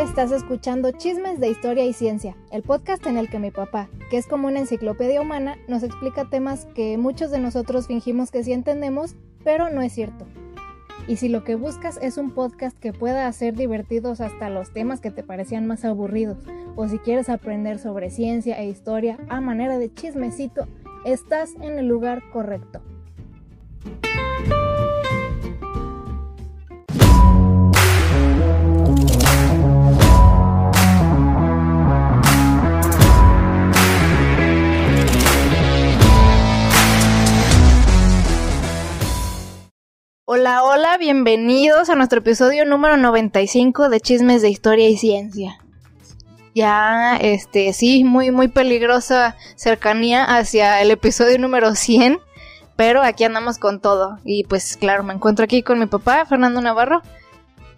Estás escuchando Chismes de Historia y Ciencia, el podcast en el que mi papá, que es como una enciclopedia humana, nos explica temas que muchos de nosotros fingimos que sí entendemos, pero no es cierto. Y si lo que buscas es un podcast que pueda hacer divertidos hasta los temas que te parecían más aburridos, o si quieres aprender sobre ciencia e historia a manera de chismecito, estás en el lugar correcto. Hola, hola, bienvenidos a nuestro episodio número 95 de Chismes de Historia y Ciencia. Ya, este, sí, muy, muy peligrosa cercanía hacia el episodio número 100, pero aquí andamos con todo. Y pues, claro, me encuentro aquí con mi papá, Fernando Navarro.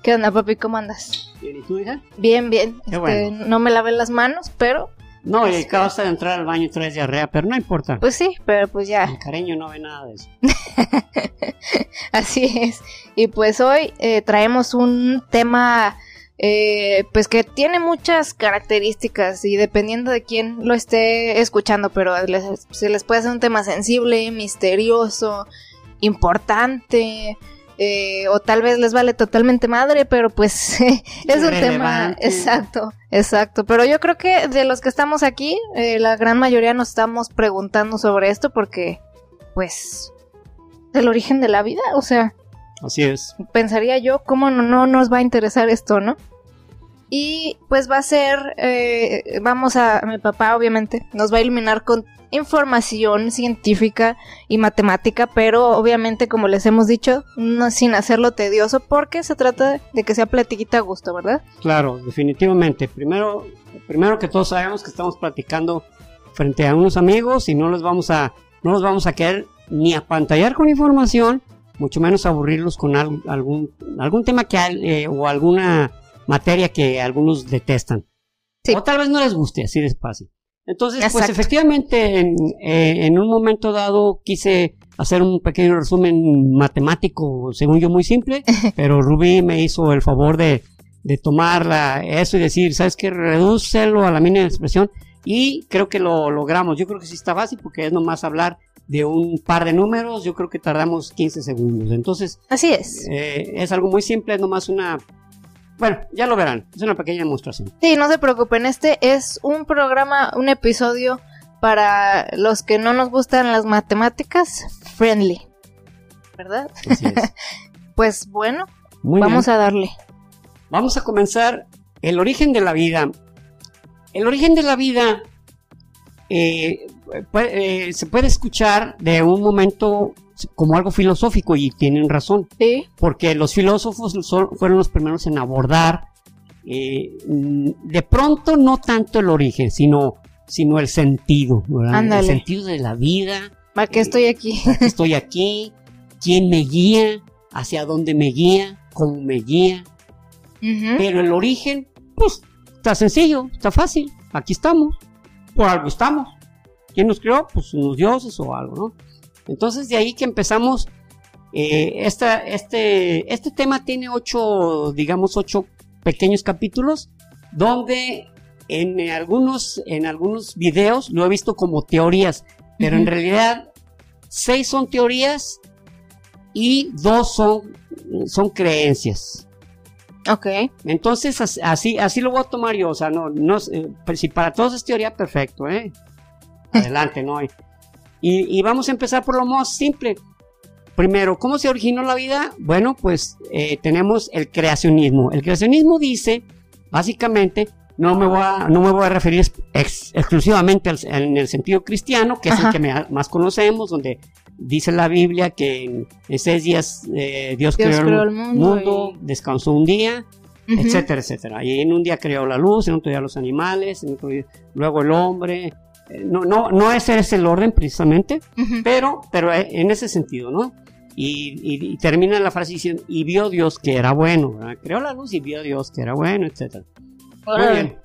¿Qué onda, papi? ¿Cómo andas? Bien, ¿y tú, hija? Bien, bien. Qué Este, bueno. No me lavé las manos, pero, No, y acabas de entrar al baño y traes diarrea, pero no importa. pues sí, pero pues ya. El cariño no ve nada de eso. Así es. Y pues hoy eh, traemos un tema eh, pues que tiene muchas características y dependiendo de quién lo esté escuchando, pero les- se les puede hacer un tema sensible, misterioso, importante. Eh, o tal vez les vale totalmente madre, pero pues es un tema exacto, exacto. Pero yo creo que de los que estamos aquí, eh, la gran mayoría nos estamos preguntando sobre esto porque, pues, el origen de la vida, o sea, Así es. pensaría yo, ¿cómo no, no nos va a interesar esto, no? Y pues va a ser, eh, vamos a, mi papá obviamente nos va a iluminar con información científica y matemática, pero obviamente como les hemos dicho, no sin hacerlo tedioso, porque se trata de que sea platiquita a gusto, ¿verdad? Claro, definitivamente. Primero, primero que todos sabemos que estamos platicando frente a unos amigos y no los vamos a, no los vamos a querer ni apantallar con información, mucho menos aburrirlos con al- algún, algún tema que eh, o alguna materia que algunos detestan. Sí. O tal vez no les guste, así de Entonces, pues efectivamente, en, eh, en un momento dado quise hacer un pequeño resumen matemático, según yo muy simple, pero Rubí me hizo el favor de, de tomar la- eso y decir, ¿sabes qué? Redúcelo a la mínima expresión y creo que lo logramos. Yo creo que sí está fácil porque es nomás hablar de un par de números, yo creo que tardamos 15 segundos. Entonces, Así es. eh, es algo muy simple, es nomás una... Bueno, ya lo verán, es una pequeña demostración. Sí, no se preocupen, este es un programa, un episodio para los que no nos gustan las matemáticas, friendly, ¿verdad? Así es. Pues bueno, Muy vamos bien. a darle. Vamos a comenzar el origen de la vida. El origen de la vida eh, puede- eh, se puede escuchar de un momento como algo filosófico y tienen razón, Sí, porque los filósofos son- fueron los primeros en abordar eh, de pronto no tanto el origen, sino, sino el sentido, el sentido de la vida, ¿para qué estoy aquí? ¿Por qué estoy aquí, quién me guía, hacia dónde me guía, cómo me guía. Pero el origen, pues, está sencillo, está fácil. Aquí estamos. Por algo estamos. ¿Quién nos creó? Pues unos dioses o algo, ¿no? Entonces, de ahí que empezamos. eh, esta, este, este tema tiene ocho, digamos, ocho pequeños capítulos, donde en algunos, en algunos videos lo he visto como teorías, pero en realidad seis son teorías y dos son, son creencias. Ok, Entonces, as- así, así lo voy a tomar yo. O sea, no, no, pero si para todos es teoría, perfecto, ¿eh? Adelante, ¿no? Y, y vamos a empezar por lo más simple. Primero, ¿cómo se originó la vida? Bueno, pues eh, tenemos el creacionismo. El creacionismo dice, básicamente, no me voy a, no me voy a referir ex- ex- exclusivamente al- en el sentido cristiano, que es Ajá. el que me- más conocemos, donde dice la Biblia que en, en seis días eh, Dios, Dios creó, creó el mundo mundo, y- descansó un día, etcétera, etcétera. Y en un día creó la luz, en otro día los animales, en otro día luego el hombre. No, no, no ese es el orden precisamente, pero, pero eh, en ese sentido, ¿no? Y, y- y termina la frase diciendo, y vio Dios que era bueno, ¿verdad? creó la luz y vio Dios que era bueno, etcétera. Muy bien.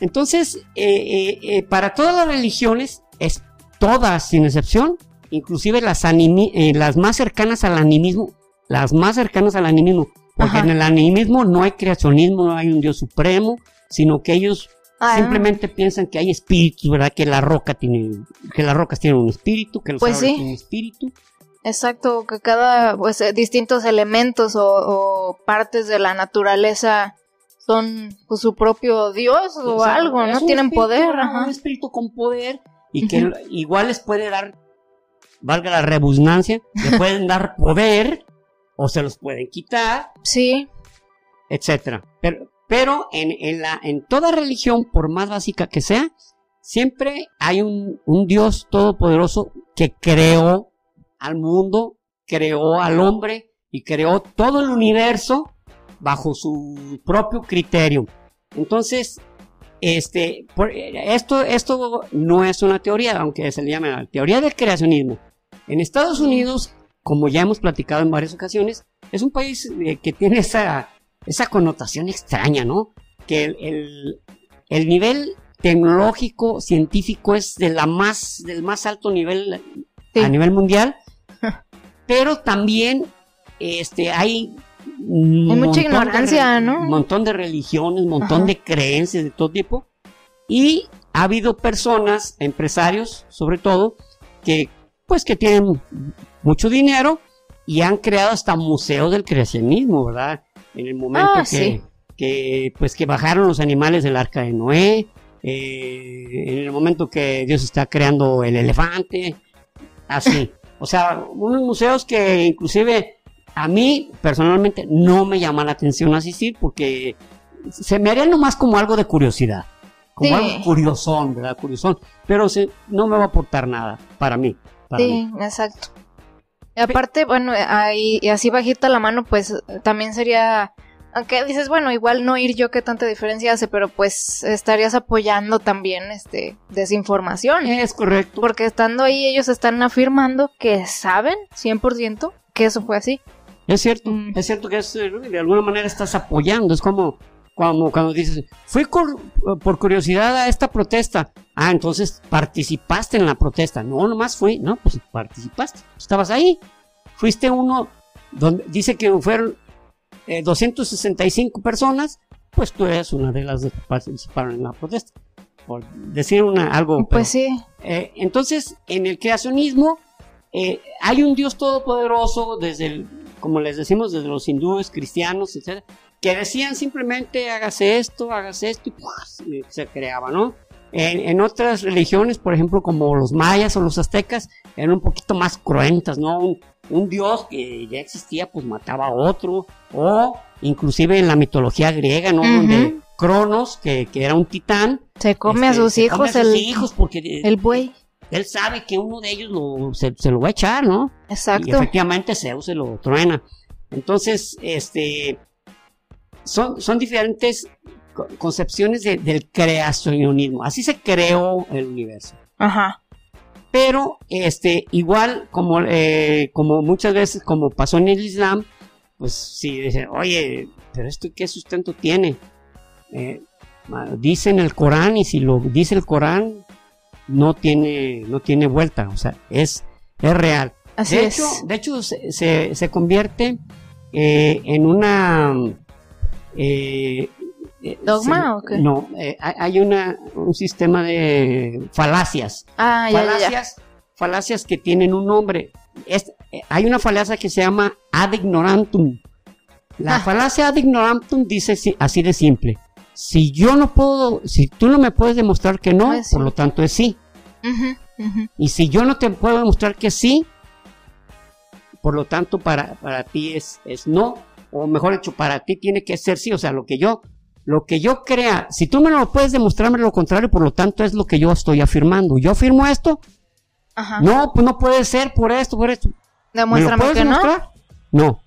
Entonces, eh, eh, eh, para todas las religiones, es todas sin excepción, inclusive las, las más cercanas al animismo, las más cercanas al animismo, Porque Ajá. en el animismo no hay creacionismo, no hay un Dios supremo, sino que ellos Ah, simplemente piensan que hay espíritus, ¿verdad? Que la roca tiene, que las rocas tienen un espíritu, que los Pues árboles sí. tienen un espíritu. Exacto, que cada, pues, eh, distintos elementos o, o partes de la naturaleza son pues, su propio dios o, O sea, algo, ¿no? Tienen espíritu, poder, ajá. Un espíritu con poder y que igual les puede dar, valga la redundancia, le pueden dar poder o se los pueden quitar, Sí, etcétera. Pero, pero en, en, la, en toda religión, por más básica que sea, siempre hay un, un Dios todopoderoso que creó al mundo, creó al hombre y creó todo el universo bajo su propio criterio. Entonces, este, por- esto, esto no es una teoría, aunque se le llame la teoría del creacionismo. En Estados Unidos, como ya hemos platicado en varias ocasiones, es un país eh, que tiene esa, esa connotación extraña, ¿no? Que el, el- el nivel tecnológico, científico es de la más, del más alto nivel Sí. a nivel mundial, pero también este, hay Hay mucha montón de ignorancia, ¿no? Un montón de religiones, un montón Ajá. de creencias de todo tipo. Y ha habido personas, empresarios sobre todo, que pues que tienen mucho dinero y han creado hasta museos del creacionismo, ¿verdad? En el momento Ah, que, sí. que, pues que bajaron los animales del arca de Noé, eh, en el momento que Dios está creando el elefante, así. O sea, unos museos que inclusive a mí personalmente no me llama la atención asistir porque se me haría nomás como algo de curiosidad. Como Sí. algo curiosón, ¿verdad? Curiosón. Pero se- no me va a aportar nada para mí. para mí. Sí, exacto. Y aparte, bueno, ahí, y así bajita la mano, pues también sería, aunque dices, bueno, igual no ir yo qué tanta diferencia hace, pero pues estarías apoyando también este desinformación. Es correcto. Porque estando ahí ellos están afirmando que saben 100% que eso fue así. Es cierto, Mm. es cierto que es, eh, de alguna manera estás apoyando, es como, como cuando dices, fui cor- por curiosidad a esta protesta, ah, entonces participaste en la protesta, no, nomás fui, no, pues participaste, estabas ahí, fuiste uno, donde dice que fueron eh, 265 personas, pues tú eres una de las que participaron en la protesta, por decir una, algo. pero- Pues sí. eh, entonces, en el creacionismo eh, hay un Dios todopoderoso desde el, como les decimos, desde los hindúes, cristianos, etcétera, que decían simplemente hágase esto, hágase esto y ¡puas! y se creaba, ¿no? En, en otras religiones, por ejemplo, como los mayas o los aztecas, eran un poquito más cruentas, ¿no? Un, un dios que ya existía, pues mataba a otro, o inclusive en la mitología griega, ¿no? Donde Cronos, que, que era un titán, Se come a este, sus hijos a sus el, hijos porque el buey. él sabe que uno de ellos lo, se, se lo va a echar, ¿no? Y Exacto. efectivamente Zeus se lo truena. Entonces, este, son, son diferentes co- concepciones de- del creacionismo. Así se creó el universo. Ajá. Pero, este, igual como, eh, como muchas veces, como pasó en el Islam, pues si dicen, oye, pero esto qué sustento tiene. Eh, dice en el Corán y si lo dice el Corán no tiene, no tiene vuelta, o sea, es, es real. Así de es. hecho, de hecho se, se- se convierte eh, en una eh, eh, ¿Dogma se- o qué? No, eh, hay una, un sistema de falacias ah, ya, ya, ya. falacias, falacias que tienen un nombre. Es- eh, hay una falacia que se llama ad ignorantum. La Ah. falacia ad ignorantum dice si- así de simple. Si yo no puedo, si tú no me puedes demostrar que no, sí. por lo tanto es sí. Y si yo no te puedo demostrar que sí, por lo tanto para, para ti es, es no. O mejor dicho, para ti tiene que ser sí. O sea, lo que yo, lo que yo crea, si tú me lo puedes demostrarme lo contrario, por lo tanto es lo que yo estoy afirmando. Yo afirmo esto, Ajá. no, pues no puede ser por esto, por esto. ¿Me lo Demuéstrame puedes que no. demostrar? No,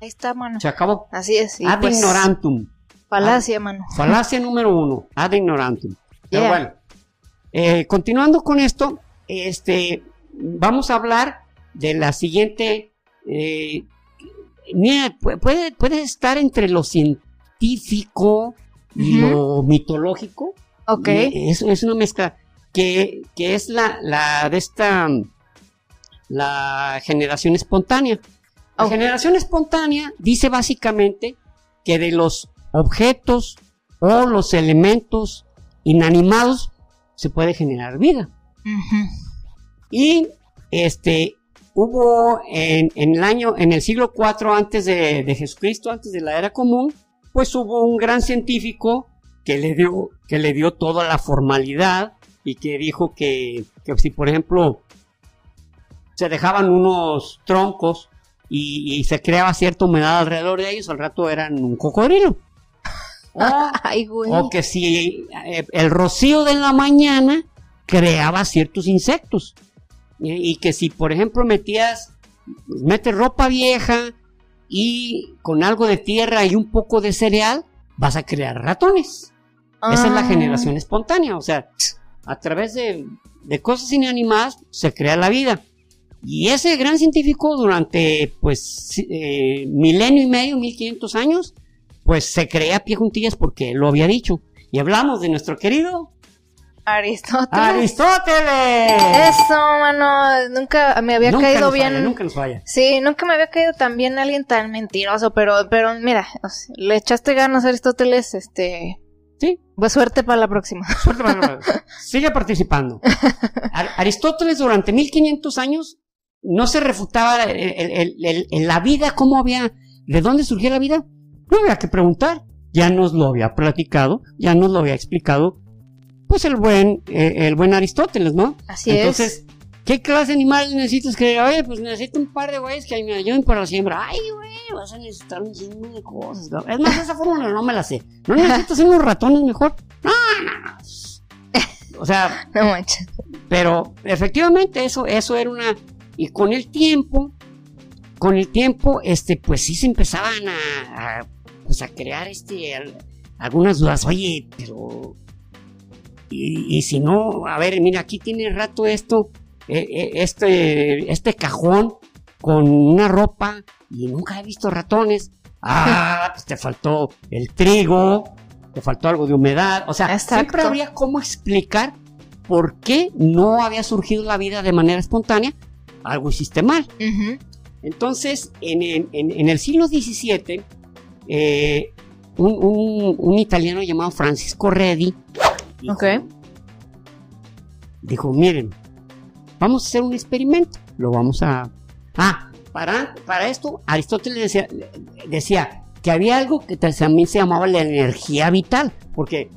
Ahí está, mano. se acabó. Así es. ad pues, ignorantum. Falacia, mano. Falacia número uno, ad ignorantum. Pero Yeah. bueno, eh, continuando con esto, este, vamos a hablar de la siguiente. eh, mira, pu- puede, puede estar entre lo científico y lo mitológico. Ok. Es, es una mezcla que, que es la, la de esta la generación espontánea. La generación espontánea dice básicamente que de los objetos o los elementos inanimados se puede generar vida. Y este hubo en, en el año, en el siglo IV antes de, de Jesucristo, antes de la era común, pues hubo un gran científico que le dio, que le dio toda la formalidad y que dijo que, que si por ejemplo se dejaban unos troncos y, y se creaba cierta humedad alrededor de ellos, al rato eran un cocodrilo. O, Ay, güey. o que si eh, el rocío de la mañana creaba ciertos insectos. Y, y que si, por ejemplo, metías, metes ropa vieja y con algo de tierra y un poco de cereal, vas a crear ratones. Esa es la Ah. generación espontánea. O sea, a través de, de cosas inanimadas se crea la vida. Y ese gran científico durante, pues, eh, milenio y medio, 1500 años, pues se creía a pie juntillas porque lo había dicho. Y hablamos de nuestro querido Aristóteles. Aristóteles. Eso, mano. Nunca me había Nunca caído nos bien. falla, nunca nos falla. Sí, nunca me había caído tan bien alguien tan mentiroso, pero, pero mira, o sea, le echaste ganas a Aristóteles, este, Sí, pues suerte para la próxima. suerte para- Sigue participando. Ar- Aristóteles durante 1500 años no se refutaba el- el- el- el- la vida, cómo había, de dónde surgía la vida. No había que preguntar. Ya nos lo había platicado, ya nos lo había explicado, pues el buen, eh, el buen Aristóteles, ¿no? Así Entonces, ¿qué clase de animales necesitas? Que, oye, pues necesito un par de güeyes que me ayuden para la siembra. Ay, güey, vas a necesitar un chingo de cosas. ¿no? Es más, esa fórmula no me la sé. ¿No necesitas unos ratones mejor? No, no, no. O sea, es. No manches. pero efectivamente eso, eso era una... Y con el tiempo, con el tiempo, este, pues sí se empezaban a, a, pues a crear este, al- algunas dudas. Oye, pero... Y, y si no, a ver, mira, aquí tiene rato esto, eh, eh, este, este cajón con una ropa y nunca he visto ratones. Ah, pues te faltó el trigo, te faltó algo de humedad. O sea, Exacto. siempre habría cómo explicar por qué no había surgido la vida de manera espontánea. Algo hiciste mal. Entonces, en, en- en- en el siglo XVII, eh, un, un- un italiano llamado Francisco Redi dijo, Ok. dijo, miren, vamos a hacer un experimento, lo vamos a... Ah, para, para esto, Aristóteles decía, decía que había algo que también se llamaba la energía vital, porque,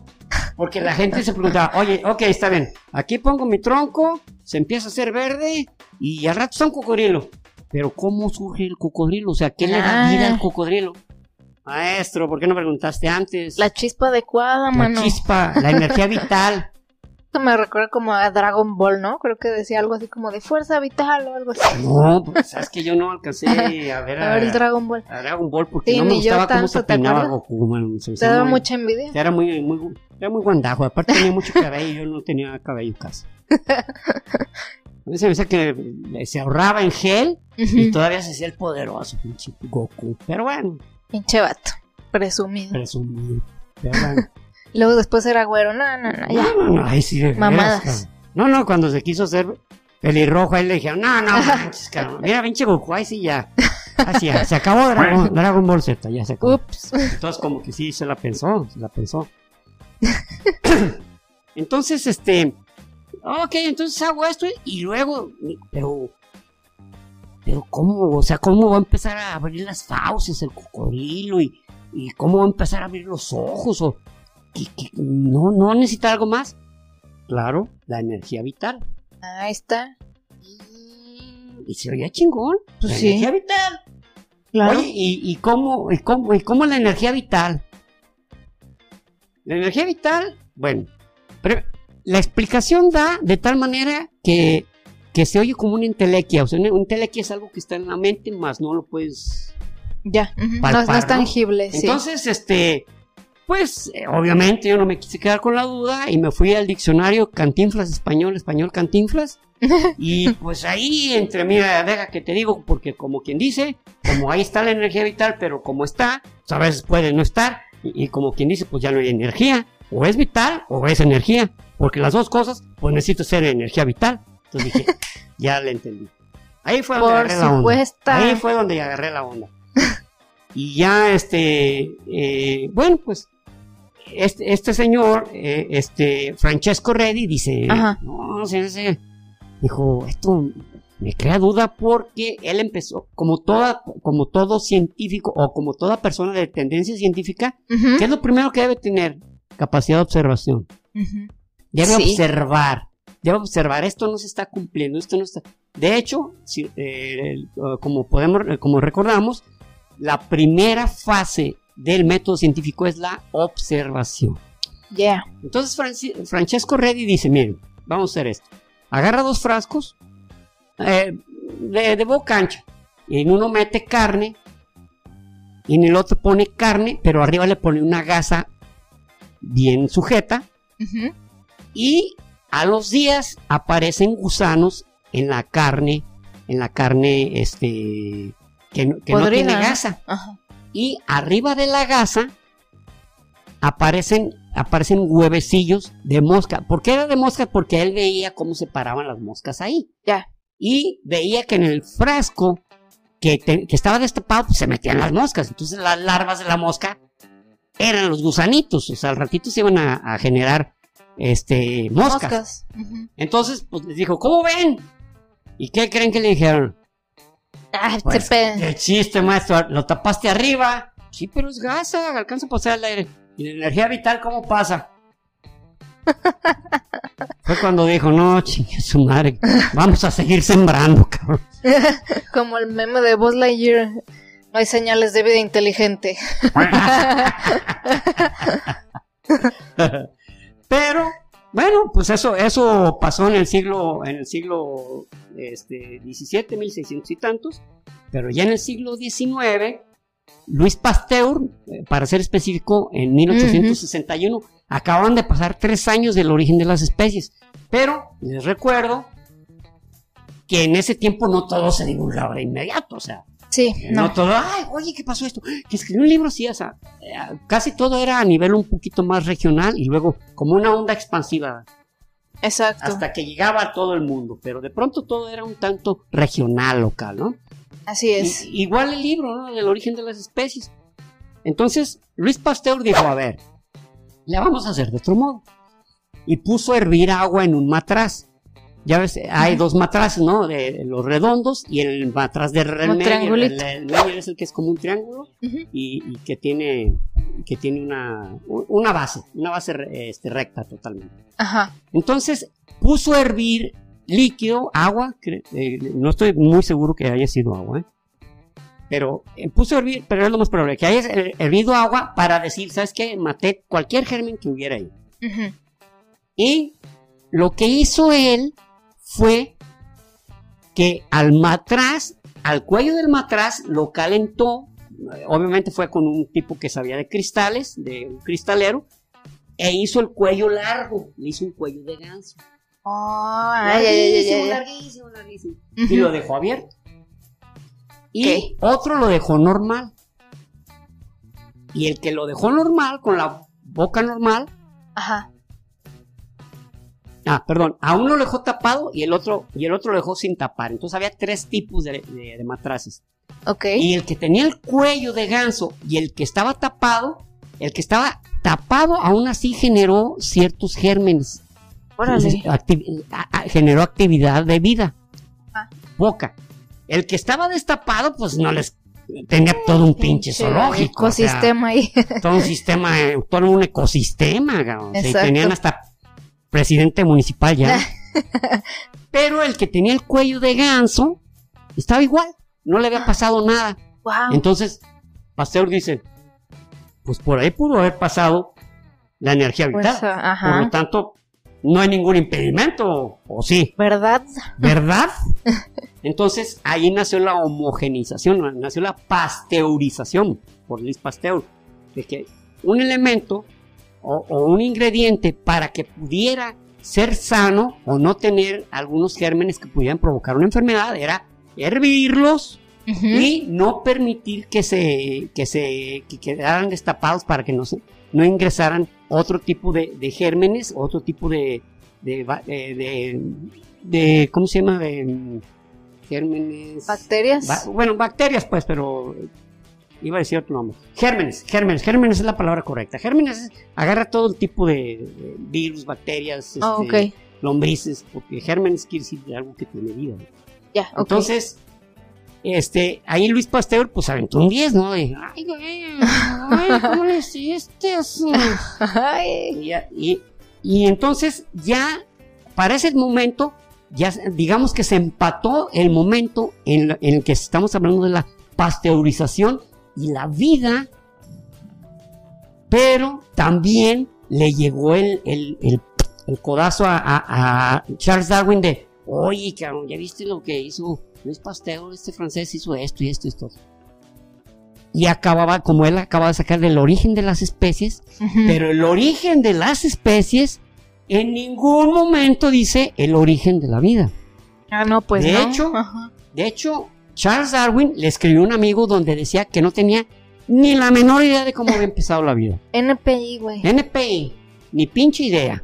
porque la gente se preguntaba, oye, ok, está bien, aquí pongo mi tronco, se empieza a hacer verde y al rato está un cocodrilo. Pero ¿cómo surge el cocodrilo? O sea, ¿qué le da Ah. vida al cocodrilo? Maestro, ¿por qué no preguntaste antes? La chispa adecuada, La mano. chispa, la energía vital. Esto me recuerda como a Dragon Ball, ¿no? Creo que decía algo así como de fuerza vital o algo así. No, pues sabes que yo no alcancé a ver A ver el Dragon Ball. a Dragon Ball porque Sí, no me gustaba cómo se tanto, ¿te peinaba? Goku, man, se Te daba muy- mucha envidia. Era muy, muy, era muy guandajo, aparte tenía mucho cabello, yo no tenía cabello casi. A mí se me decía que se ahorraba en gel y todavía se hacía el poderoso, pinche Goku. Pero bueno, Pinche vato. Presumido. presumido. Luego después era güero. No, no, no, ya. No, no, no, ahí sí de Mamadas. No, no, cuando se quiso hacer pelirrojo, ahí le dijeron, no, no, manches, cabrón. Mira, pinche Goku, ahí sí ya. Así ya, se acabó Dragon, Dragon Ball Z, ya se acabó. Ups. Entonces, como que sí, se la pensó, se la pensó. entonces, este, ok, entonces hago esto y luego, pero, pero ¿cómo? O sea, ¿cómo va a empezar a abrir las fauces el cocodrilo y, y cómo va a empezar a abrir los ojos? O, que, que no, no necesita algo más. Claro, la energía vital. Ahí está. Y se oía chingón. Pues la sí. energía vital. Claro. Oye, ¿y, y cómo, y, cómo, ¿y cómo la energía vital? La energía vital, bueno, pero la explicación da de tal manera que, que se oye como una entelequia. O sea, una, entelequia es algo que está en la mente, más no lo puedes. Ya. No, Palpar, no es ¿no? tangible, sí. Entonces, este, pues, eh, obviamente yo no me quise quedar con la duda y me fui al diccionario Cantinflas Español, Español Cantinflas. Y pues ahí, entre, mira, deja que te digo, porque como quien dice, como ahí está la energía vital, pero como está, pues a veces puede no estar. Y, y como quien dice, pues ya no hay energía. O es vital o es energía. Porque las dos cosas, pues necesito ser energía vital. Entonces dije, ya le entendí. Ahí fue donde Por agarré la onda. Ahí fue donde agarré la onda. y ya, este, eh, bueno, pues, este, este señor, eh, este, Francesco Reddy, dice, Ajá. no, sí, sí. Dijo, esto me crea duda porque él empezó, como toda, como todo científico o como toda persona de tendencia científica, Ujú, ¿qué es lo primero que debe tener? Capacidad de observación. Debe Sí. observar. Debe observar. Esto no se está cumpliendo. Esto no está. De hecho, si, eh, eh, como podemos, eh, como recordamos, la primera fase del método científico es la observación. Yeah. Entonces Franci- Francesco Reddy dice, miren, vamos a hacer esto. Agarra dos frascos eh, de, de boca ancha. Y en uno mete carne. Y en el otro pone carne, pero arriba le pone una gasa bien sujeta. Y a los días aparecen gusanos en la carne, en la carne este que, no- que no tiene gasa. Ajá. Y arriba de la gasa aparecen, aparecen huevecillos de mosca. ¿Por qué era de mosca? Porque él veía cómo se paraban las moscas ahí. Ya. Y veía que en el frasco que, te- que estaba destapado pues, se metían las moscas. Entonces las larvas de la mosca eran los gusanitos. O sea, al ratito se iban a, a generar este, moscas. Entonces, pues les dijo, ¿cómo ven? ¿Y qué creen que le dijeron? Ah, Pues, el chiste, maestro, lo tapaste arriba. Sí, pero es gasa, alcanza a pasar el aire. ¿Y la energía vital cómo pasa? Fue cuando dijo, no, chingue su madre, vamos a seguir sembrando, cabrón. Como el meme de Buzz Lightyear. No hay señales de vida inteligente. Pero, bueno, pues eso, eso pasó en el siglo, en el siglo este, 17, 1600 y tantos. Pero ya en el siglo XIX, Luis Pasteur, eh, para ser específico, en 1861, acaban de pasar tres años del origen de las especies. Pero les recuerdo que en ese tiempo no todo se divulgaba de inmediato, o sea, Sí, no. no. todo, ay, oye, ¿qué pasó esto? Que escribió un libro así, o sea, eh, casi todo era a nivel un poquito más regional y luego como una onda expansiva Exacto. hasta que llegaba a todo el mundo, pero de pronto todo era un tanto regional, local, ¿no? Así es. Igual el libro, ¿no? Del origen de las especies. Entonces, Luis Pasteur dijo, a ver, le vamos a hacer de otro modo. Y puso a hervir agua en un matraz. Ya ves, hay dos matraces, ¿no? De los redondos y el matraz de Un medio. El, el medio es el que es como un triángulo y, y que tiene que tiene una, una base, una base este, recta totalmente. Ajá. Entonces puso a hervir líquido, agua, eh, no estoy muy seguro que haya sido agua, ¿eh? pero eh, puso a hervir, pero es lo más probable, que haya her- hervido agua para decir, ¿sabes qué? Maté cualquier germen que hubiera ahí. Ujú. Y lo que hizo él fue que al matraz, al cuello del matraz, lo calentó. Obviamente fue con un tipo que sabía de cristales, de un cristalero, e hizo el cuello largo, le hizo un cuello de ganso. Oh, Larguísimo, larguísimo, larguísimo. Y lo dejó abierto. Y Ok. otro lo dejó normal. Y el que lo dejó normal, con la boca normal, Ajá. Ah, perdón, a uno lo dejó tapado y el otro, y el otro lo dejó sin tapar. Entonces había tres tipos de, de- de matraces. Ok. Y el que tenía el cuello de ganso y el que estaba tapado, el que estaba tapado aún así generó ciertos gérmenes. Entonces, acti- a- a- generó actividad de vida. Ah. Poca. El que estaba destapado, pues no les tenía todo un pinche zoológico. o sea, Ecosistema ahí. todo un sistema, eh, todo un ecosistema. O sea, y Exacto. tenían hasta presidente municipal ya. Pero el que tenía el cuello de ganso estaba igual, no le había pasado nada. wow. Entonces, Pasteur dice, pues por ahí pudo haber pasado la energía vital. Pues, Por lo tanto, no hay ningún impedimento, o sí, ¿Verdad? ¿verdad? Entonces ahí nació la homogenización, nació la pasteurización por Luis Pasteur, de que un elemento o, o un ingrediente para que pudiera ser sano o no tener algunos gérmenes que pudieran provocar una enfermedad era hervirlos y no permitir que se que se que quedaran destapados para que no se no ingresaran otro tipo de, de gérmenes otro tipo de de, va- de- de- cómo se llama de gérmenes. ¿Bacterias? bueno, bacterias, pues, pero iba a decir otro nombre. Gérmenes, gérmenes, gérmenes es la palabra correcta. Gérmenes agarra todo el tipo de, virus, bacterias, oh, este, lombrices, porque gérmenes quiere decir algo que tiene vida. Ya, Entonces, este, ahí Luis Pasteur pues aventó un 10, ¿no? ay, güey, ay, ¿cómo le hiciste así? Y, y, entonces ya, para ese momento, ya digamos que se empató el momento en, el que estamos hablando de la pasteurización y la vida, pero también le llegó el, el, codazo a, a, Charles Darwin de, oye, cabrón, ¿ya viste lo que hizo Luis Pasteur, este francés hizo esto y esto y esto. Y acababa, como él acaba de sacar del origen de las especies, pero el origen de las especies en ningún momento dice el origen de la vida. Ah, no, pues de Hecho, De hecho, Charles Darwin le escribió a un amigo donde decía que no tenía ni la menor idea de cómo había empezado la vida. NPI, güey. NPI, ni pinche idea.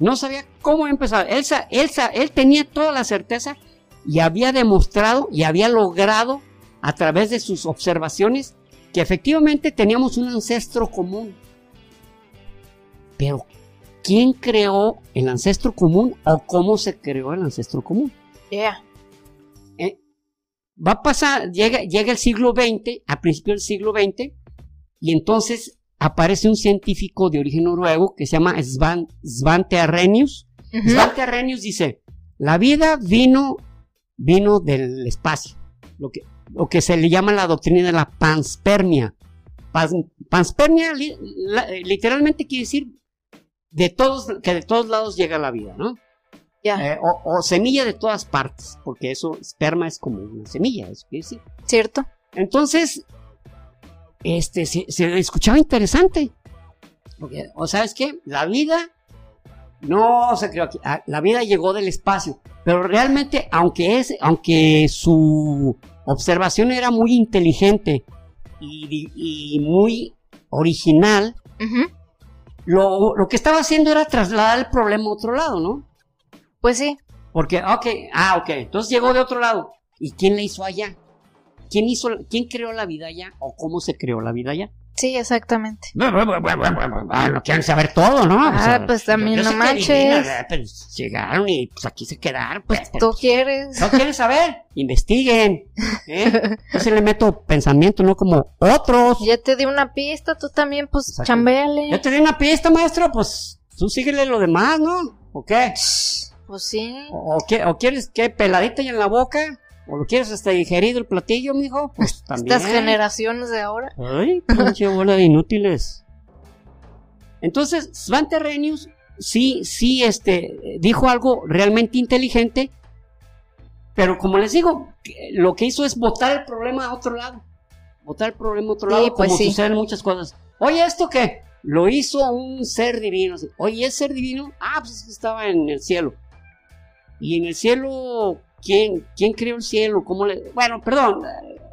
No sabía cómo había empezado. Él, él, él tenía toda la certeza y había demostrado y había logrado a través de sus observaciones que efectivamente teníamos un ancestro común. Pero, ¿quién creó el ancestro común o cómo se creó el ancestro común? Yeah. Va a pasar, llega, llega el siglo XX, a principios del siglo XX, y entonces aparece un científico de origen noruego que se llama Svante Arrhenius. Svante Arrhenius dice, la vida vino vino del espacio, lo que, lo que se le llama la doctrina de la panspermia. panspermia literalmente quiere decir de todos, que de todos lados llega la vida, ¿no? Eh, o, semilla de todas partes, porque eso, esperma es como una semilla, eso quiere decir. Cierto. Entonces, este, se, se escuchaba interesante. Porque, o sabes qué, la vida no se creó aquí, ah, la vida llegó del espacio. Pero realmente, aunque, es, aunque su observación era muy inteligente y, muy original, lo, que estaba haciendo era trasladar el problema a otro lado, ¿no? Pues sí. Porque, ok, ah, ok, entonces llegó de otro lado. ¿Y quién le hizo allá? ¿Quién hizo, quién creó la vida allá? ¿O cómo se creó la vida allá? Sí, exactamente. no quieren saber todo, ¿no? Ah, pues también no manches. Pues, llegaron y pues aquí se quedaron. Pues, pues tú quieres. ¿No quieres saber? Investiguen. ¿eh? Yo sí le meto pensamiento, no como otros. Ya te di una pista, tú también, pues chambéale. Ya te di una pista, maestro, pues tú síguele lo demás, ¿no? ¿O qué? Pues sí. ¿O, qué, o quieres que peladita y en la boca? ¿O lo quieres hasta digerido el platillo, mijo? Pues también. Estas generaciones de ahora. Ay, pinche bola de inútiles. Entonces, Svante Renius sí, sí, este, dijo algo realmente inteligente, pero como les digo, lo que hizo es botar el problema a otro lado. Botar el problema a otro lado, pues como suceden muchas cosas. Oye, ¿esto qué? Lo hizo un ser divino. Oye, ¿es ser divino? Ah, pues estaba en el cielo. Y en el cielo, ¿Quién, quién creó el cielo? ¿Cómo le.? Bueno, perdón,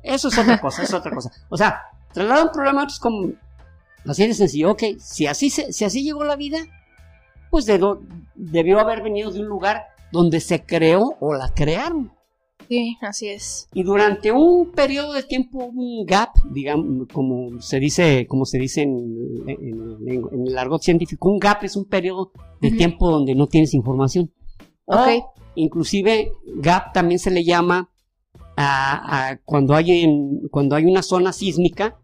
eso es otra cosa, es otra cosa. O sea, trasladar un problema como. Así de sencillo, ok, si así, se, si así llegó la vida, pues debió haber venido de un lugar donde se creó o la crearon. Sí, así es. Y durante un periodo de tiempo, un gap, digamos, como se dice, como se dice en, el argot científico, un gap es un periodo de tiempo donde no tienes información. Okay. Inclusive gap también se le llama a, cuando, hay cuando hay una zona sísmica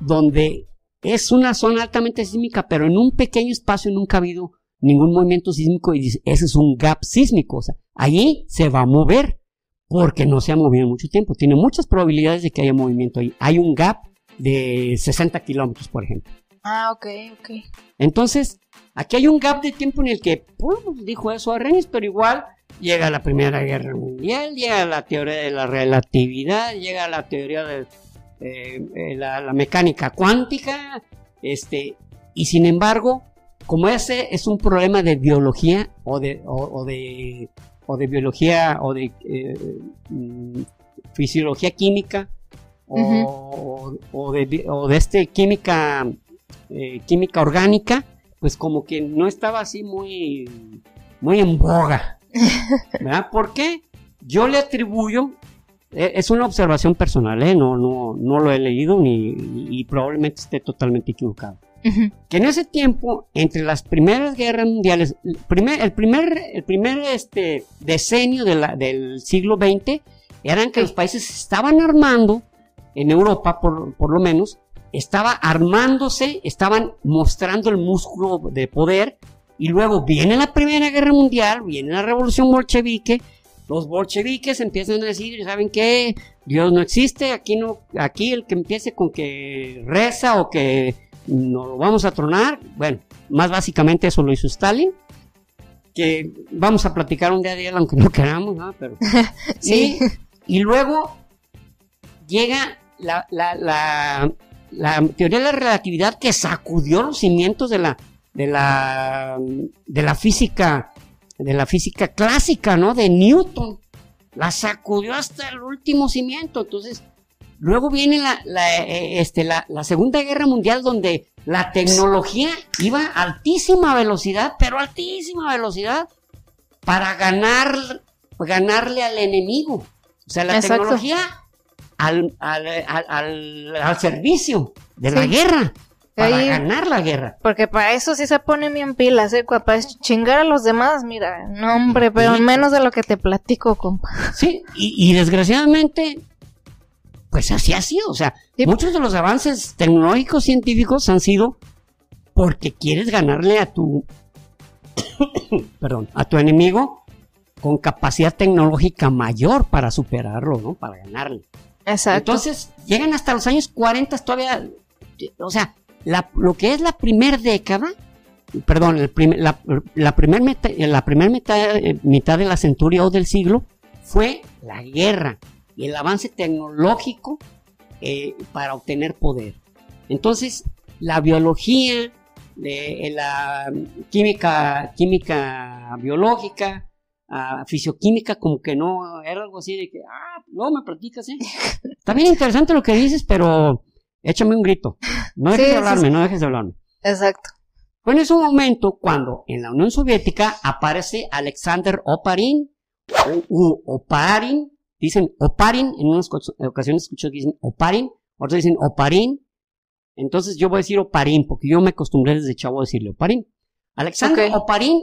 donde es una zona altamente sísmica, pero en un pequeño espacio nunca ha habido ningún movimiento sísmico y dice, ese es un gap sísmico. O sea, allí se va a mover porque no se ha movido en mucho tiempo. Tiene muchas probabilidades de que haya movimiento ahí. Hay un gap de 60 kilómetros, por ejemplo. Ah, ok, ok. Entonces, aquí hay un gap de tiempo en el que, pues, dijo eso a Renis, pero igual llega la Primera Guerra Mundial, llega la teoría de la relatividad, llega la teoría de eh, la, mecánica cuántica, este, y sin embargo, como ese es un problema de biología o de, o, de, o de biología o de eh, mm, fisiología química o, o, de, o de este química eh, química orgánica, pues como que no estaba así muy, muy en boga. ¿Verdad? ¿Por qué? yo le atribuyo, eh, es una observación personal, ¿eh? no, no, no lo he leído ni, y probablemente esté totalmente equivocado. Que en ese tiempo, entre las primeras guerras mundiales, el primer, el primer, el primer este, decenio de la, del siglo XX, eran que los países estaban armando, en Europa por, por lo menos, estaba armándose, estaban mostrando el músculo de poder, y luego viene la Primera Guerra Mundial, viene la Revolución Bolchevique, los bolcheviques empiezan a decir, ¿saben qué? Dios no existe, aquí no, aquí el que empiece con que reza o que nos lo vamos a tronar, bueno, más básicamente eso lo hizo Stalin, que vamos a platicar un día de él aunque no queramos, ¿no? Pero, sí. Y, luego llega la, la, la, la, teoría de la relatividad que sacudió los cimientos de la, de la, de la física, de la física clásica, ¿no? De Newton. La sacudió hasta el último cimiento. Entonces, luego viene la, la, eh, este, la, la Segunda Guerra Mundial donde la tecnología iba a altísima velocidad, pero altísima velocidad, para ganar, ganarle al enemigo. O sea, la tecnología al, al, servicio de la guerra. Para ganar la guerra. Porque para eso sí se pone bien pilas, ¿eh? Para chingar a los demás, mira, no hombre, pero menos de lo que te platico, compa. Sí, y, desgraciadamente, pues así ha sido. O sea, muchos de los avances tecnológicos científicos han sido porque quieres ganarle a tu, perdón, a tu enemigo con capacidad tecnológica mayor para superarlo, ¿no? Para ganarle. Exacto. Entonces, llegan hasta los años 40 todavía, o sea, lo que es la primera década, perdón, la, la primera primer mitad, eh, mitad de la centuria o del siglo fue la guerra y el avance tecnológico eh, para obtener poder. Entonces, la biología, de, la química, química biológica, uh, fisioquímica, como que no, era algo así de que, ah, luego me platicas, ¿eh? Está bien interesante lo que dices, pero échame un grito. No dejes de hablarme, no dejes de hablarme. Exacto. Fue en ese momento cuando en la Unión Soviética aparece Alexander Oparin, o, Oparin, dicen Oparin, en unas ocasiones escucho que dicen Oparin, otros dicen Oparin, entonces yo voy a decir Oparin, porque yo me acostumbré desde chavo a decirle Oparin. Alexander Oparin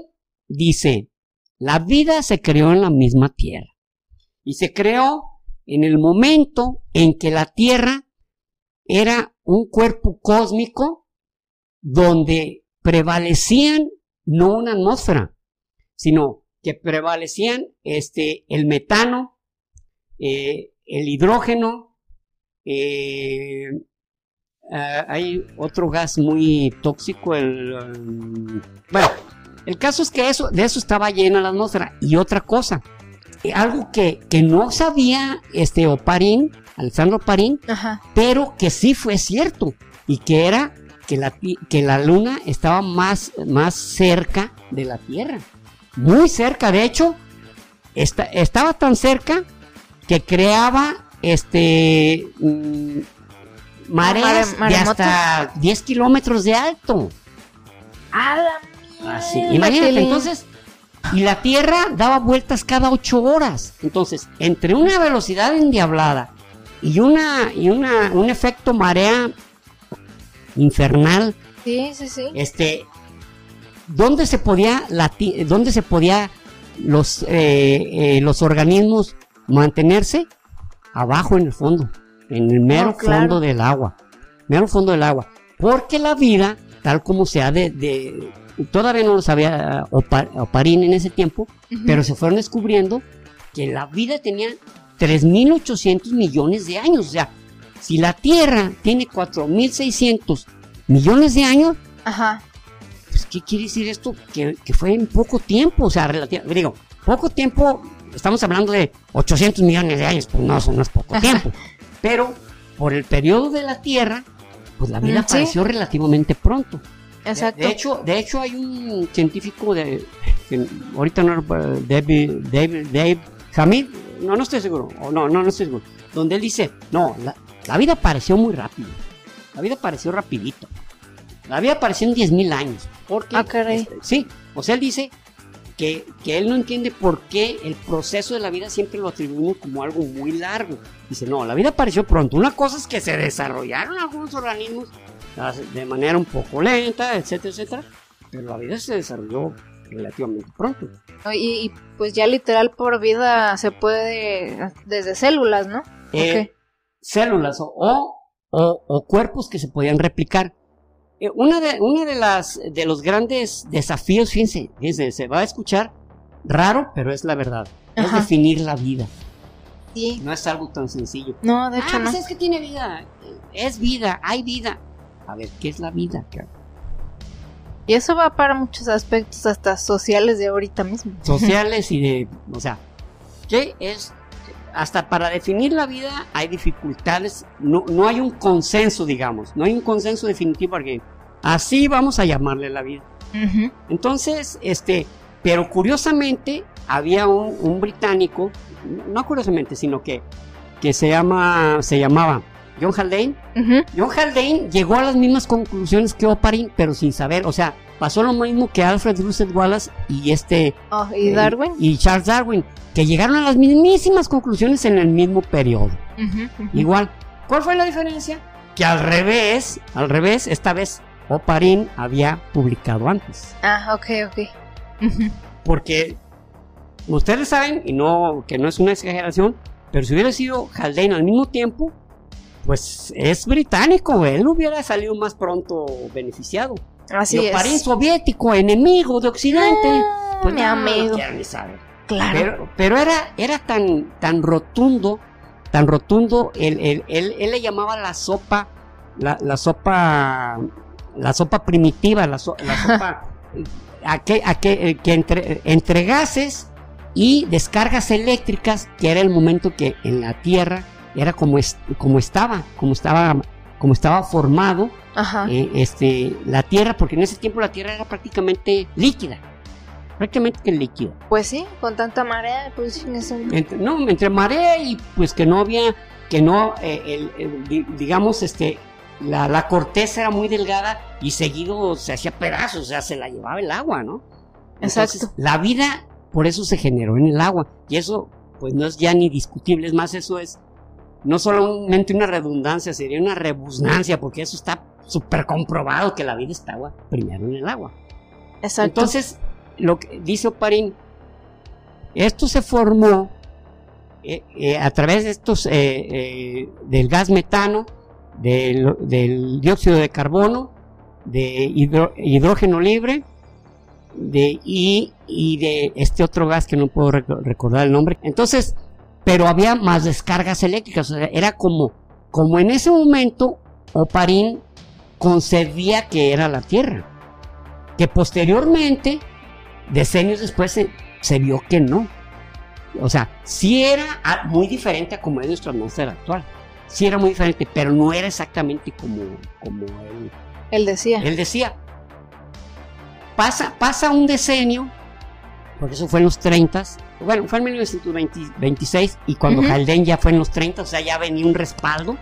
dice, la vida se creó en la misma tierra. Y se creó en el momento en que la tierra era un cuerpo cósmico donde prevalecían no una atmósfera, sino que prevalecían este, el metano, eh, el hidrógeno, eh, Ah, hay otro gas muy tóxico, el... Bueno, el caso es que eso, de eso estaba llena la atmósfera. Y otra cosa, algo que, que no sabía este Oparín, Alexandro Oparín, pero que sí fue cierto, y que era que la, que la luna estaba más, más cerca de la Tierra. Muy cerca, de hecho, estaba tan cerca que creaba este mm, mareas de hasta 10 kilómetros de alto. ¡A la Así, imagínate, entonces, y la Tierra daba vueltas cada 8 horas. Entonces, entre una velocidad endiablada y una y una un efecto marea infernal. Sí, sí, sí. Este ¿dónde se podía dónde se podía los eh, eh, los organismos mantenerse abajo en el fondo en el mero fondo del agua, mero fondo del agua, porque la vida, tal como sea de, de todavía no lo sabía Oparín en ese tiempo, pero se fueron descubriendo que la vida tenía 3.800 millones de años, o sea, si la Tierra tiene 4.600 millones de años, Ajá. Pues, ¿qué quiere decir esto? Que, que fue en poco tiempo, o sea, digo, poco tiempo, estamos hablando de 800 millones de años, pues no, eso no es poco tiempo. Pero por el periodo de la Tierra, pues la vida apareció relativamente pronto. Exacto. De, hecho, de hecho hay un científico de ahorita no David, David, Dave Hamid, no, no estoy seguro, o no, no, no estoy seguro, donde él dice, no, la, vida apareció muy rápido, la vida apareció rapidito, la vida apareció en 10.000 años, porque, ah. Este, sí, o sea, él dice que, que, él no entiende por qué el proceso de la vida siempre lo atribuimos como algo muy largo. Dice, no, la vida apareció pronto. Una cosa es que se desarrollaron algunos organismos de manera un poco lenta, etcétera, etcétera, pero la vida se desarrolló relativamente pronto. Y, pues ya literal por vida se puede desde células, ¿no? Eh, células o, o, cuerpos que se podían replicar. Eh, una de, una de las de los grandes desafíos, fíjense, se va a escuchar raro, pero es la verdad. Es definir la vida. Sí. No es algo tan sencillo. No, de hecho ah, no. Pues es que tiene vida. Es vida, hay vida. A ver, ¿qué es la vida? Y eso va para muchos aspectos, hasta sociales de ahorita mismo. Sociales y de, o sea, ¿qué es? Hasta para definir la vida hay dificultades, no, no hay un consenso, digamos, no hay un consenso definitivo porque así vamos a llamarle la vida. Entonces, este, pero curiosamente había un, británico, no curiosamente, sino que, que se llama, se llamaba John Haldane. John Haldane llegó a las mismas conclusiones que Oparin, pero sin saber, o sea, pasó lo mismo que Alfred Russel Wallace y este... Oh, ¿Y eh, Darwin? y Charles Darwin, que llegaron a las mismísimas conclusiones en el mismo periodo. Igual, ¿cuál fue la diferencia? Que al revés, al revés, esta vez Oparin había publicado antes. Ah, ok, ok. Porque ustedes saben, y no que no es una exageración, pero si hubiera sido Haldane al mismo tiempo, pues es británico, él hubiera salido más pronto beneficiado. Así es. París soviético, enemigo de Occidente. Ah, pues mi amigo. Claro. Pero, era, era tan, tan rotundo, tan rotundo, él, le llamaba la sopa, la, sopa, la sopa primitiva, la, sopa, a que, a que, eh, que entre, entre gases y descargas eléctricas, que era el momento que en la Tierra era como, como estaba, como estaba, como estaba formado eh, este, la Tierra, porque en ese tiempo la Tierra era prácticamente líquida. Prácticamente líquida. Pues sí, con tanta marea, pues entre, No, entre marea y pues que no había, que no, eh, digamos, este, la, la, corteza era muy delgada y seguido se hacía pedazos, o sea, se la llevaba el agua, ¿no? Exacto. la vida, por eso se generó en el agua. Y eso, pues no es ya ni discutible, es más, eso es no solamente una redundancia, sería una rebusnancia, porque eso está súper comprobado que la vida estaba primero en el agua. Exacto. Entonces, lo que dice Oparín, esto se formó eh, eh, a través de estos, eh, del gas metano, del, dióxido de carbono, de hidrógeno libre, de, y, y, de este otro gas que no puedo recordar el nombre. Entonces, pero había más descargas eléctricas. O sea, era como, como en ese momento Oparín concebía que era la Tierra. Que posteriormente, decenios después, se, vio que no. O sea, sí era muy diferente a como es nuestra atmósfera actual. Sí era muy diferente, pero no era exactamente como, como él, él decía. Él decía. Pasa, pasa un decenio porque eso fue en los 30, bueno, fue en 1926 y cuando uh ya fue en los 30, o sea, ya venía un respaldo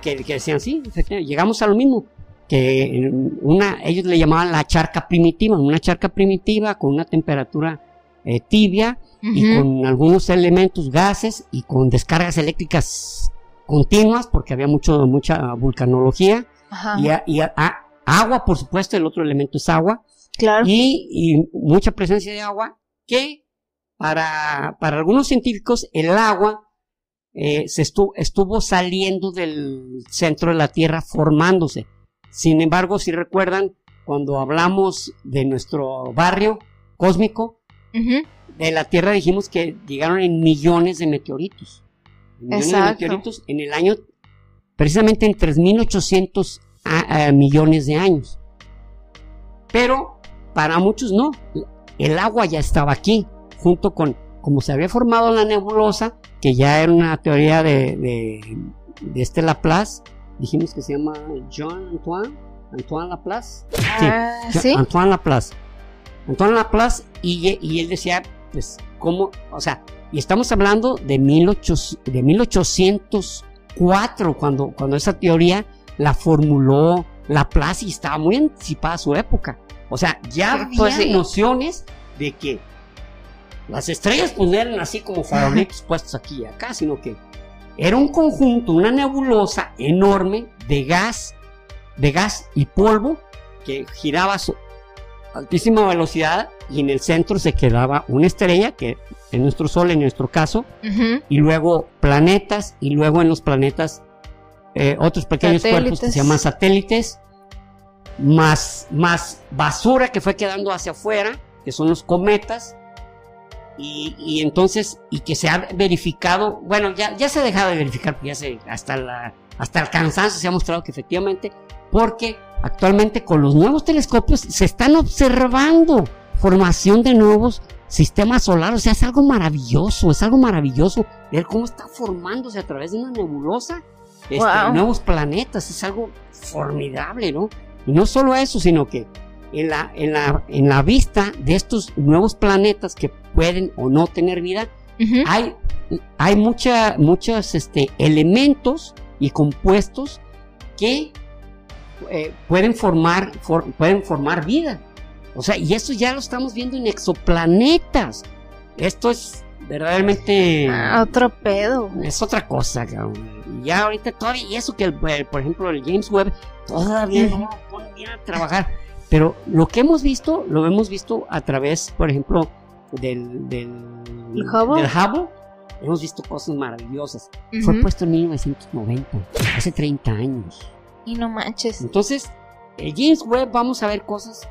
que, decían, sí, llegamos a lo mismo, que una, ellos le llamaban la charca primitiva, una charca primitiva con una temperatura eh, tibia y con algunos elementos, gases y con descargas eléctricas continuas, porque había mucho, mucha vulcanología. Y, agua, por supuesto, el otro elemento es agua. Y, mucha presencia de agua que para, para algunos científicos el agua eh, se estuvo, estuvo saliendo del centro de la Tierra formándose. Sin embargo, si recuerdan, cuando hablamos de nuestro barrio cósmico, de la Tierra dijimos que llegaron en millones de meteoritos. Millones de meteoritos en el año, precisamente en 3.800 millones de años. Pero para muchos no. El agua ya estaba aquí, junto con, como se había formado la nebulosa, que ya era una teoría de, de, este Laplace, dijimos que se llama John Antoine, Antoine Laplace. Ah, ¿sí? Antoine Laplace. Antoine Laplace, y, y, él decía, pues, ¿cómo? O sea, y estamos hablando de, 18, de 1804, cuando, cuando esa teoría la formuló Laplace y estaba muy anticipada a su época. O sea, ya había nociones de que las estrellas pues no eran así como farolitos puestos aquí y acá, sino que era un conjunto, una nebulosa enorme de gas, de gas y polvo que giraba a su altísima velocidad y en el centro se quedaba una estrella, que en nuestro Sol, en nuestro caso, y luego planetas, y luego en los planetas eh, otros pequeños cuerpos que se llaman satélites, más, más basura que fue quedando hacia afuera, que son los cometas, y, y entonces, y que se ha verificado, bueno, ya, ya se ha dejado de verificar, ya se, hasta, la, hasta el cansancio se ha mostrado que efectivamente, porque actualmente con los nuevos telescopios se están observando formación de nuevos sistemas solares, o sea, es algo maravilloso, es algo maravilloso ver cómo está formándose a través de una nebulosa este, Wow. nuevos planetas, es algo formidable, ¿no? Y no solo eso, sino que en la, en la, en la vista de estos nuevos planetas que pueden o no tener vida, hay, hay mucha, muchos este, elementos y compuestos que eh, pueden, formar, for- pueden formar vida. O sea, y eso ya lo estamos viendo en exoplanetas. Esto es verdaderamente... Ah, otro pedo. Es otra cosa, cabrón. Ya ahorita todavía, y eso que, el- el- por ejemplo, el James Webb todavía no lo ponen bien a trabajar. Pero lo que hemos visto, lo hemos visto a través, por ejemplo, del, del, ¿El Hubble? del Hubble. Hemos visto cosas maravillosas. Fue Ujú. puesto en 1990, hace 30 años. Y no manches. Entonces, el James Webb, vamos a ver cosas.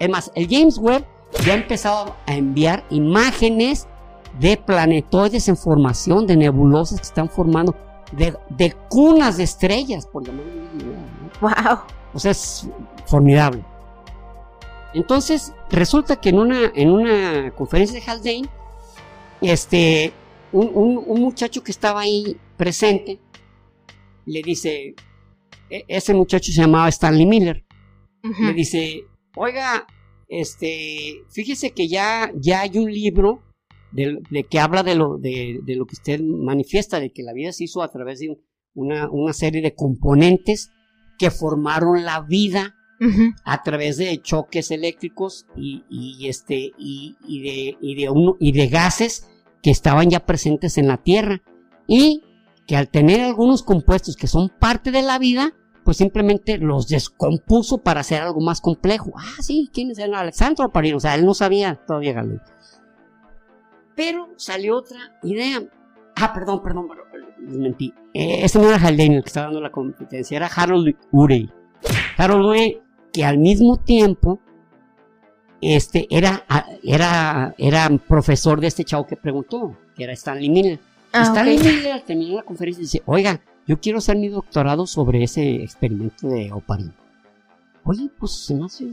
Es más, el James Webb ya ha empezado a enviar imágenes de planetoides en formación, de nebulosas que están formando, de, de cunas de estrellas, por llamarlo ¿no? Wow. O sea, es formidable. Entonces, resulta que en una, en una conferencia de Haldane, este, un, un- un muchacho que estaba ahí presente, le dice, e- ese muchacho se llamaba Stanley Miller, le dice, oiga, este, fíjese que ya, ya hay un libro de, de que habla de lo, de, de lo que usted manifiesta, de que la vida se hizo a través de una, una serie de componentes que formaron la vida A través de choques eléctricos y, este y, de y de gases que estaban ya presentes en la Tierra y que al tener algunos compuestos que son parte de la vida pues simplemente los descompuso para hacer algo más complejo. Ah, sí, ¿quién es el Alexandro Parino? O sea, él no sabía todavía Galileo. Pero salió otra idea. Ah, perdón, perdón, les mentí. Eh, ese no era Haldane el que estaba dando la competencia, era Harold Urey. Harold Urey, que al mismo tiempo este, era, era, era profesor de este chavo que preguntó, que era Stanley Miller. Ah, Stanley ok. Miller al terminar la conferencia dice, oiga, yo quiero hacer mi doctorado sobre ese experimento de Oparin. Oye, pues se me hace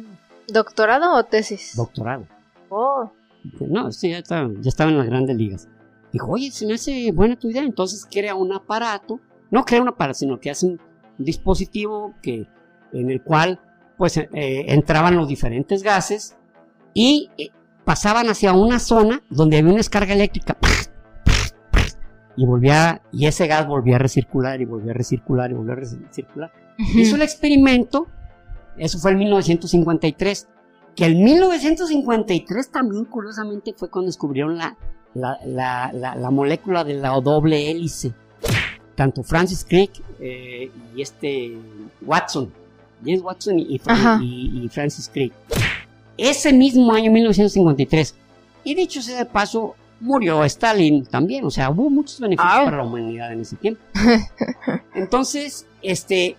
¿Doctorado o tesis? doctorado. Oh. No, este ya estaba, ya estaba en las grandes ligas. Dijo, oye, se me hace buena tu idea. Entonces crea un aparato, no crea un aparato, sino que hace un, un dispositivo que, en el cual pues eh, entraban los diferentes gases y eh, pasaban hacia una zona donde había una descarga eléctrica y volvía y ese gas volvía a recircular y volvía a recircular y volvía a recircular. Hizo el experimento, eso fue en 1953, que en 1953 también curiosamente fue cuando descubrieron la, la, la, la, la molécula de la doble hélice. Tanto Francis Crick eh, y este Watson, James Watson y, Francis Crick. Ese mismo año, 1953. Y dicho sea de paso, murió Stalin también. O sea, hubo muchos beneficios Ah. para la humanidad en ese tiempo. Entonces, este,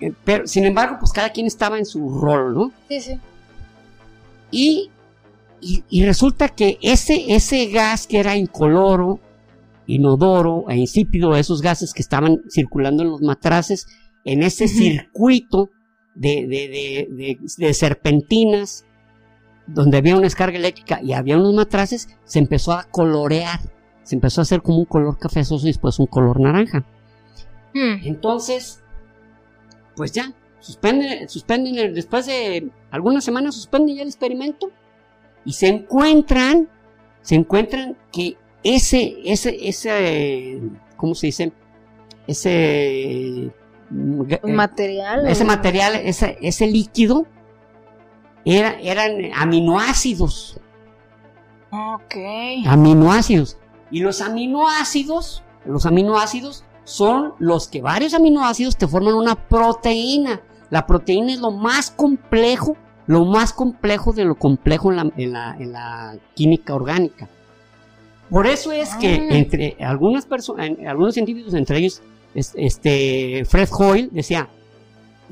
eh, pero sin embargo, pues cada quien estaba en su rol, ¿no? Sí, sí. Y, y, y resulta que ese, ese gas que era incoloro, inodoro e insípido, esos gases que estaban circulando en los matraces, en ese circuito de, de, de, de- de serpentinas, donde había una descarga eléctrica y había unos matraces, se empezó a colorear, se empezó a hacer como un color cafezoso y después un color naranja. Hmm. Entonces, pues ya, suspenden, suspenden, el- después de algunas semanas suspenden ya el experimento y se encuentran, se encuentran que ese, ese, ese, ¿cómo se dice? Ese, Material. ese material, ese, ese líquido, era, eran aminoácidos. Ok. Aminoácidos. Y los aminoácidos, los aminoácidos son los que varios aminoácidos te forman una proteína. La proteína es lo más complejo, lo más complejo de lo complejo en la, en la, química orgánica. Por eso es que ah. entre algunas personas, algunos científicos, entre ellos este, Fred Hoyle, decía,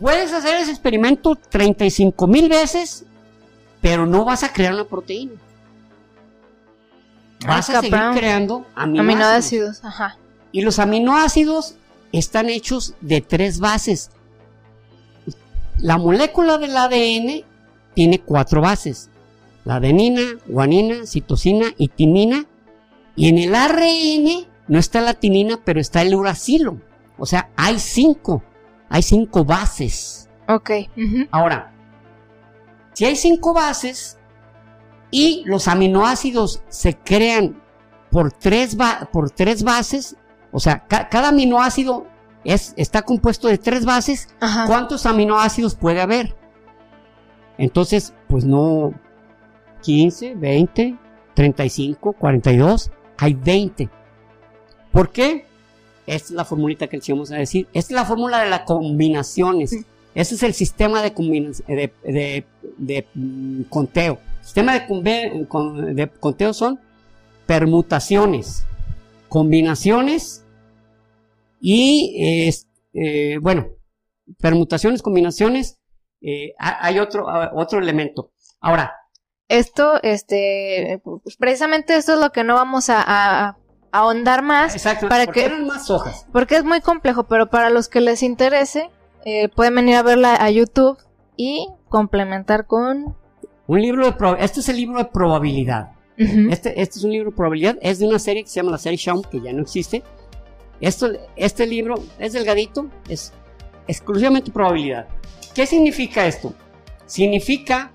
puedes hacer ese experimento 35 mil veces, pero no vas a crear una proteína. Vas a seguir creando aminoácidos. Ajá. Y los aminoácidos están hechos de tres bases. La molécula del ADN tiene cuatro bases. La adenina, guanina, citosina y timina. Y en el ARN no está la timina, pero está el uracilo. O sea, hay cinco. Hay cinco bases. Ok. Ahora, si hay cinco bases y los aminoácidos se crean por tres, por tres bases, o sea, cada aminoácido es, está compuesto de tres bases. ¿Cuántos aminoácidos puede haber? Entonces, pues no 15, 20, 35, 42, hay 20. ¿Por qué? Esta es la formulita que les íbamos a decir. Esta es la fórmula de las combinaciones. Ese es el sistema de, de, de, mm, conteo. Sistema de, conteo son permutaciones, combinaciones y, eh, bueno, permutaciones, combinaciones. Eh, hay otro, otro elemento. Ahora. Esto, este, pues, precisamente esto es lo que no vamos a ahondar más. Exacto, para que más hojas. Porque es muy complejo, pero para los que les interese, eh, pueden venir a verla a YouTube y complementar con... Un libro de... Este es el libro de probabilidad. este, este es un libro de probabilidad. Es de una serie que se llama la serie Shaun, que ya no existe. Esto, este libro es delgadito, es exclusivamente probabilidad. ¿Qué significa esto? Significa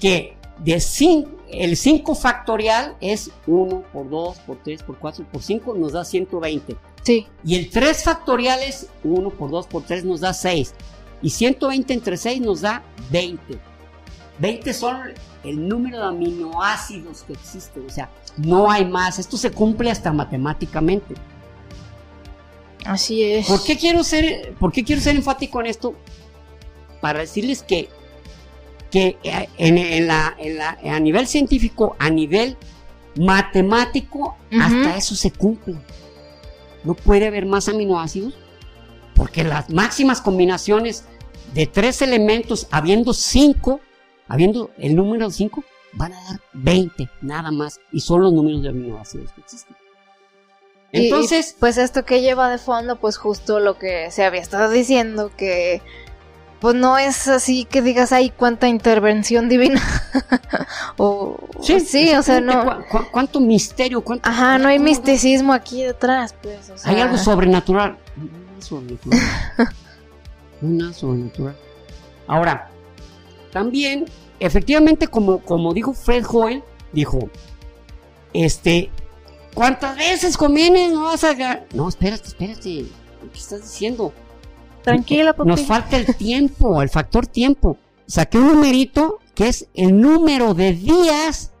que de 5 el 5 factorial es 1 por 2 por 3 por 4 por 5 nos da 120. Sí. Y el 3 factorial es 1 por 2 por 3 nos da 6. Y 120 entre 6 nos da 20. 20 son el número de aminoácidos que existen. O sea, no hay más. Esto se cumple hasta matemáticamente. Así es. ¿Por qué quiero ser, por qué quiero ser enfático en esto? Para decirles que que eh, en, la, a nivel científico, a nivel matemático, hasta eso se cumple. No puede haber más aminoácidos porque las máximas combinaciones de tres elementos, habiendo cinco, habiendo el número cinco, van a dar 20, nada más, y son los números de aminoácidos que existen. Entonces, pues esto que lleva de fondo, pues justo lo que se había estado diciendo, que pues no es así que digas, ay, cuánta intervención divina. o, sí, sí o sea, no. cuánto misterio, cuánto. Ajá, no hay misticismo aquí detrás, pues. Hay algo sobrenatural. No sobrenatural. Una sobrenatural. Ahora, también, efectivamente, como, como dijo Fred Hoyle, dijo, este, ¿cuántas veces conviene? No vas a. No, espérate, espérate. ¿Qué estás diciendo? Tranquila, papi. Nos falta el tiempo, el factor tiempo. Saqué un numerito que es el número de días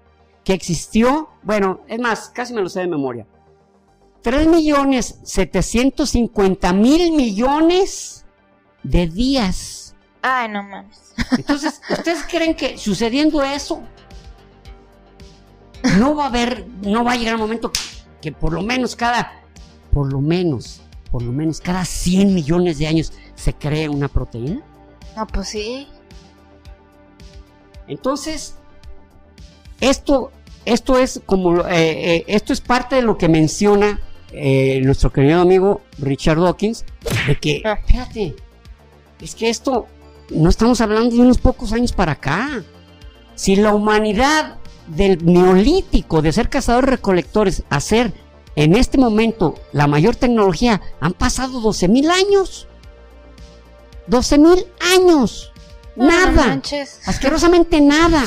que existió. Bueno, es más, casi me lo sé de memoria. 3 millones 750 mil millones de días. Ay, no mames. Entonces, ¿ustedes creen que sucediendo eso no va a haber, no va a llegar un momento que por lo menos cada, por lo menos por lo menos cada 100 millones de años se crea una proteína? No, pues sí. Entonces, esto, esto es como, eh, eh, esto es parte de lo que menciona eh, nuestro querido amigo Richard Dawkins, de que, ah. espérate, es que esto, no estamos hablando de unos pocos años para acá. Si la humanidad del neolítico, de ser cazadores recolectores, a ser en este momento la mayor tecnología, han pasado 12 mil años. 12 mil años. nada. asquerosamente nada.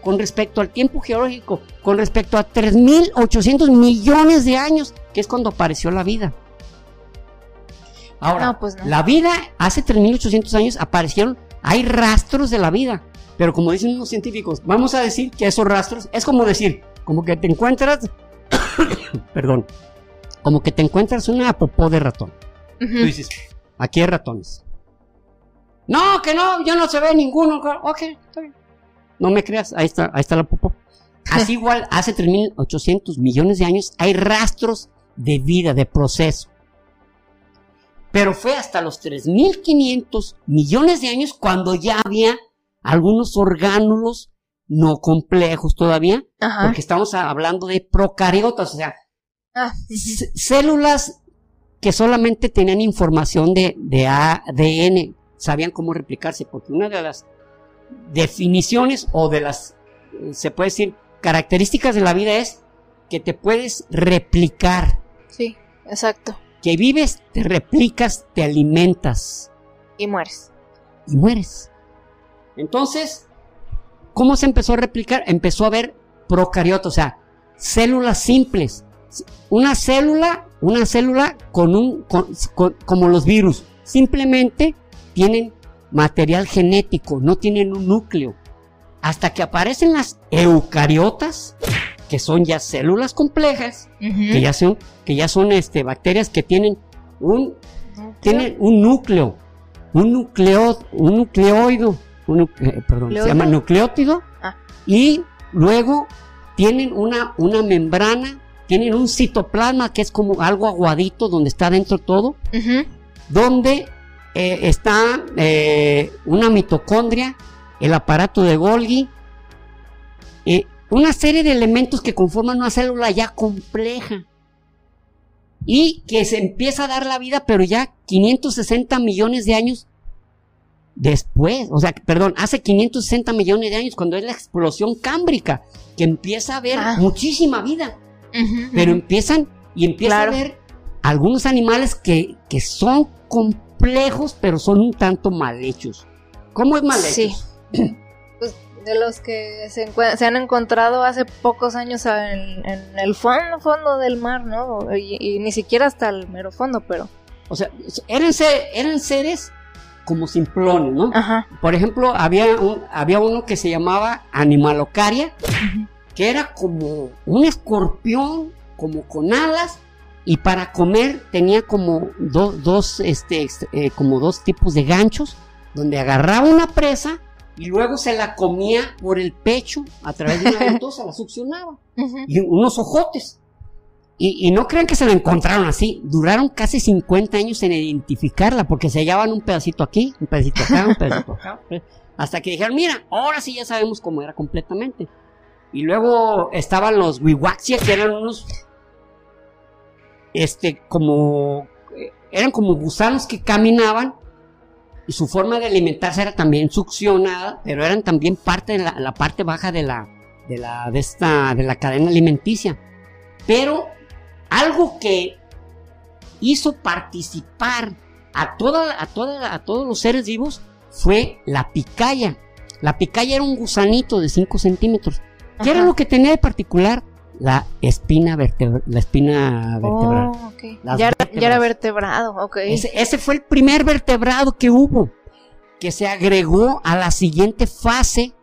Con respecto al tiempo geológico, con respecto a 3.800 millones de años, que es cuando apareció la vida. Ahora, pues la vida hace 3.800 años aparecieron, hay rastros de la vida. Pero como dicen los científicos, vamos a decir que esos rastros es como decir, como que te encuentras, perdón, como que te encuentras una popó de ratón. Tú dices, aquí hay ratones. No, que no, ya no se ve ninguno. Ok, está bien. No me creas, ahí está, ahí está la popó. Así igual, hace 3.800 millones de años hay rastros de vida, de proceso. Pero fue hasta los 3.500 millones de años cuando ya había algunos orgánulos no complejos todavía, porque estamos hablando de procariotas, o sea, ah, células que solamente tenían información de, de ADN, sabían cómo replicarse, porque una de las definiciones o de las, eh, se puede decir, características de la vida es que te puedes replicar. Sí, exacto. Que vives, te replicas, te alimentas. Y mueres. Y mueres. Entonces, ¿cómo se empezó a replicar? Empezó a haber procariotas, o sea, células simples. Una célula, una célula con un, como los virus, simplemente tienen material genético, no tienen un núcleo. Hasta que aparecen las eucariotas, que son ya células complejas, que ya son, que ya son este, bacterias que tienen un, tienen un núcleo, un nucleo, un nucleoide, eh, perdón, se llama nucleótido, ah. y luego tienen una, una membrana, tienen un citoplasma que es como algo aguadito donde está dentro todo, donde eh, está eh, una mitocondria, el aparato de Golgi, una serie de elementos que conforman una célula ya compleja y que se empieza a dar la vida, pero ya 560 millones de años después, o sea, perdón, hace 560 millones de años, cuando es la explosión cámbrica, que empieza a haber ah. muchísima vida, pero empiezan y empieza a haber algunos animales que, que son complejos, pero son un tanto mal hechos. ¿Cómo es mal hecho? Sí. pues de los que se, se, han encontrado hace pocos años en, el fondo, fondo del mar, ¿no? Y, ni siquiera hasta el mero fondo, pero... O sea, eran, eran seres como simplones, ¿no? Ajá. Por ejemplo, había, un, había uno que se llamaba Animalocaria, que era como un escorpión, como con alas, y para comer tenía como dos, este, eh, como dos tipos de ganchos, donde agarraba una presa y luego se la comía por el pecho a través de una ventosa, la succionaba. Y unos ojotes. Y, no crean que se la encontraron así. Duraron casi 50 años en identificarla porque se hallaban un pedacito aquí, un pedacito acá, un pedacito acá. Hasta que dijeron, mira, ahora sí ya sabemos cómo era completamente. Y luego estaban los Wiwaxia, que eran unos. Este, como. Eran como gusanos que caminaban. Y su forma de alimentarse era también succionada, pero eran también parte de la, la parte baja de la, de la, de esta, de la cadena alimenticia. Pero algo que hizo participar a, toda, a, toda, a todos los seres vivos fue la picaya. La picaya era un gusanito de 5 centímetros. ¿Qué era lo que tenía de particular? La espina, vertebra, la espina vertebral. Oh, ya, era, vertebrado, ok. Ese, fue el primer vertebrado que hubo, que se agregó a la siguiente fase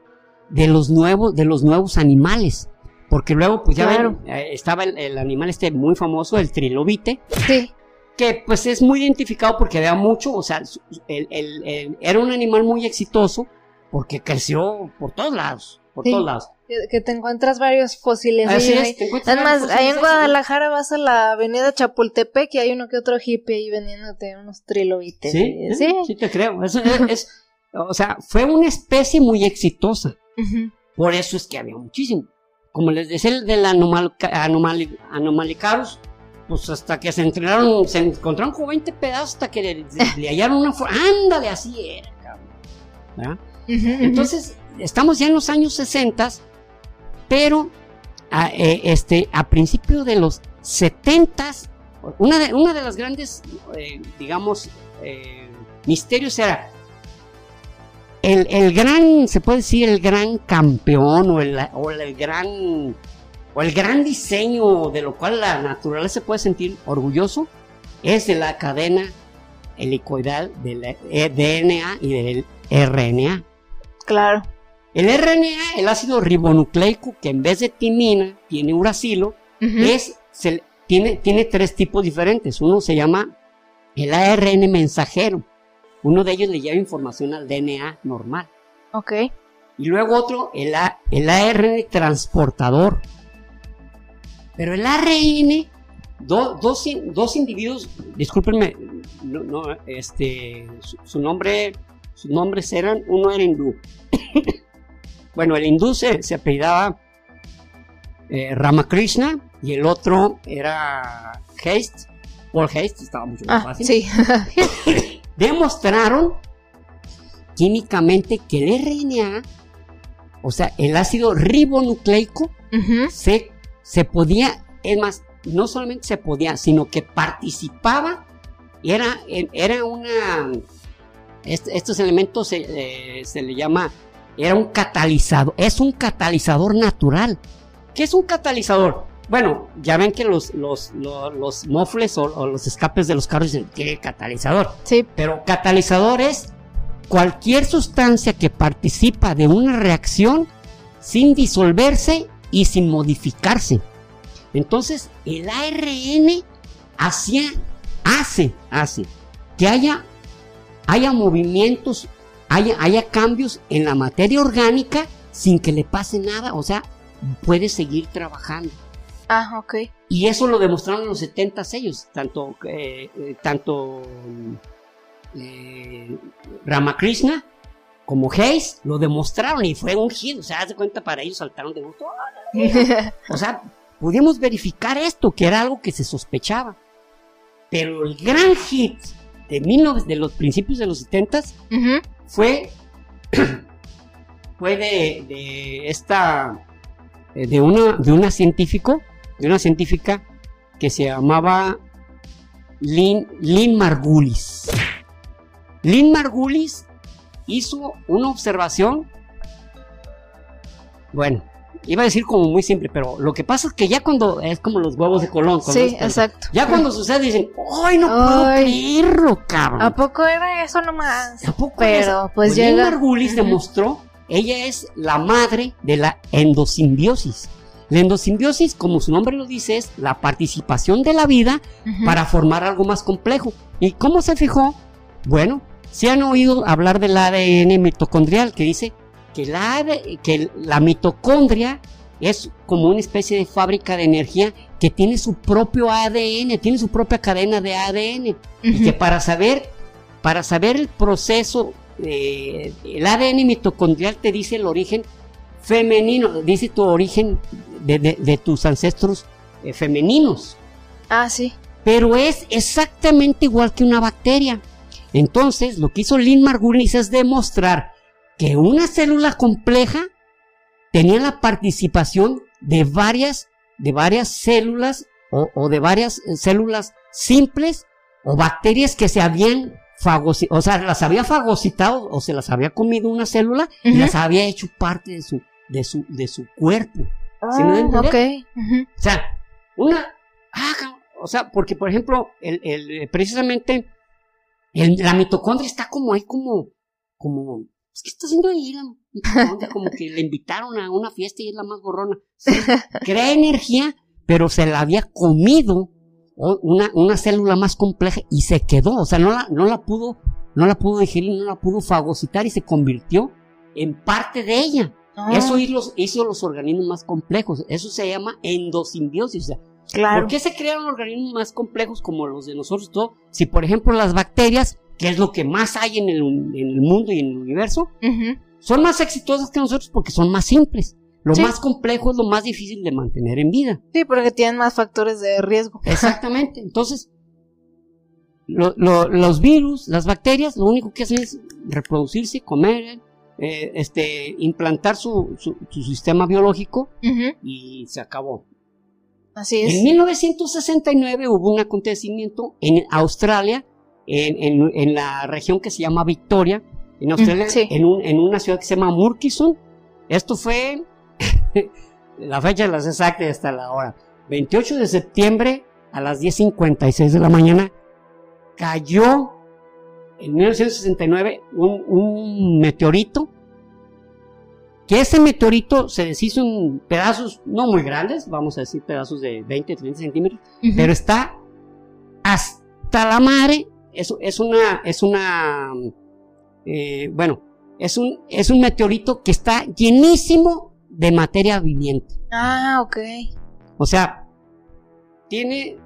de los nuevos, de los nuevos animales. Porque luego, pues ya ven, eh, estaba el, animal este muy famoso, el trilobite. Sí. Que pues es muy identificado porque había mucho, o sea, era un animal muy exitoso porque creció por todos lados, por todos lados. Que, te encuentras varios fósiles. Así es, Además, ahí en Guadalajara vas a la avenida Chapultepec y hay uno que otro hippie ahí vendiéndote unos trilobites. Sí, sí, sí te creo. es, o sea, fue una especie muy exitosa. Por eso es que había muchísimo como les decía el del anomal, anomalicaros, pues hasta que se entrenaron, se encontraron con 20 pedazos hasta que le, hallaron una forma. Ándale, así era, cabrón. Entonces, estamos ya en los años 60, pero a, eh, este, a principios de los 70, una de, una de las grandes, eh, digamos, eh, misterios era el, gran, se puede decir, el gran campeón o el, gran o el gran diseño de lo cual la naturaleza se puede sentir orgulloso es de la cadena helicoidal del DNA y del RNA. Claro. El RNA, el ácido ribonucleico, que en vez de timina tiene uracilo, es, tiene, tiene tres tipos diferentes. Uno se llama el ARN mensajero. Uno de ellos le lleva información al DNA normal. Ok. Y luego otro, el, el ARN transportador. Pero el ARN, dos, dos, individuos, discúlpenme, no, este, su, nombre, sus nombres eran, uno era hindú. bueno, el hindú se, apellidaba eh, Ramakrishna y el otro era Haste, Paul Haste, estaba mucho más ah, fácil. Sí. Demostraron químicamente que el RNA, o sea, el ácido ribonucleico, se, se podía, es más, no solamente se podía, sino que participaba, era, era una, estos elementos se, eh, se le llama, era un catalizador, es un catalizador natural. ¿Qué es un catalizador? Bueno, ya ven que los, los, los, mofles o, los escapes de los carros tienen catalizador. Sí. Pero catalizador es cualquier sustancia que participa de una reacción sin disolverse y sin modificarse. Entonces, el ARN hacía, hace, hace que haya, haya movimientos, haya, haya cambios en la materia orgánica sin que le pase nada. O sea, puede seguir trabajando. Ah, ok. Y eso lo demostraron en los 70 ellos, tanto, eh, eh, tanto eh, Ramakrishna como Hayes lo demostraron y fue un hit, o sea, haz de cuenta para ellos saltaron de gusto. o sea, pudimos verificar esto, que era algo que se sospechaba. Pero el gran hit de, de los principios de los 70 fue, fue de, de esta, de una, de una científico de una científica que se llamaba Lynn, Lynn Margulis. Lynn Margulis hizo una observación, bueno, iba a decir como muy simple, pero lo que pasa es que ya cuando es como los huevos de Colón. Sí, exacto. Ya cuando sucede dicen, ¡ay, no puedo creerlo, cabrón! ¿A poco era eso nomás? ¿A poco Pero pues, pues llega. Lynn Margulis demostró, ella es la madre de la endosimbiosis. La endosimbiosis, como su nombre lo dice, es la participación de la vida para formar algo más complejo. ¿Y cómo se fijó? Bueno, se han oído hablar del ADN mitocondrial, que dice que la, que la mitocondria es como una especie de fábrica de energía que tiene su propio ADN, tiene su propia cadena de ADN. Y que para saber, para saber el proceso, eh, el ADN mitocondrial te dice el origen femenino, dice tu origen de, tus ancestros eh, femeninos. Ah, sí. Pero es exactamente igual que una bacteria. Entonces, lo que hizo Lynn Margulis es demostrar que una célula compleja tenía la participación de varias, de varias células o, de varias eh, células simples o bacterias que se habían fagocitado, o sea, las había fagocitado o se las había comido una célula y las había hecho parte de su, de su, de su cuerpo. Ah, ok. O sea, una. Ah, o sea, porque por ejemplo, el, el, precisamente el, la mitocondria está como ahí, como. como ¿Qué está haciendo ahí la mitocondria? Como que le invitaron a una fiesta y es la más gorrona. crea energía, pero se la había comido una, una célula más compleja y se quedó. O sea, no la, no la pudo. No la pudo digerir, no la pudo fagocitar y se convirtió en parte de ella. Eso hizo los, organismos más complejos. Eso se llama endosimbiosis. claro. ¿Por qué se crearon organismos más complejos como los de nosotros? Todo? Si, por ejemplo, las bacterias, que es lo que más hay en el, mundo y en el universo, son más exitosas que nosotros porque son más simples. Lo más complejo es lo más difícil de mantener en vida. Sí, porque tienen más factores de riesgo. Exactamente. Entonces, los virus, las bacterias, lo único que hacen es reproducirse, comer, eh, este, implantar su, su, sistema biológico y se acabó. Así es. En 1969 hubo un acontecimiento en Australia, en, en, la región que se llama Victoria, en Australia, en, un, en, una ciudad que se llama Murchison. Esto fue, la fecha de las exactas hasta la hora, 28 de septiembre a las 10.56 de la mañana, cayó en 1969 un, un meteorito que ese meteorito se deshizo en pedazos no muy grandes, vamos a decir pedazos de 20, 30 centímetros, pero está hasta la madre, es, es una, es una, eh, bueno, es un, es un meteorito que está llenísimo de materia viviente. Ah, ok. O sea, tiene,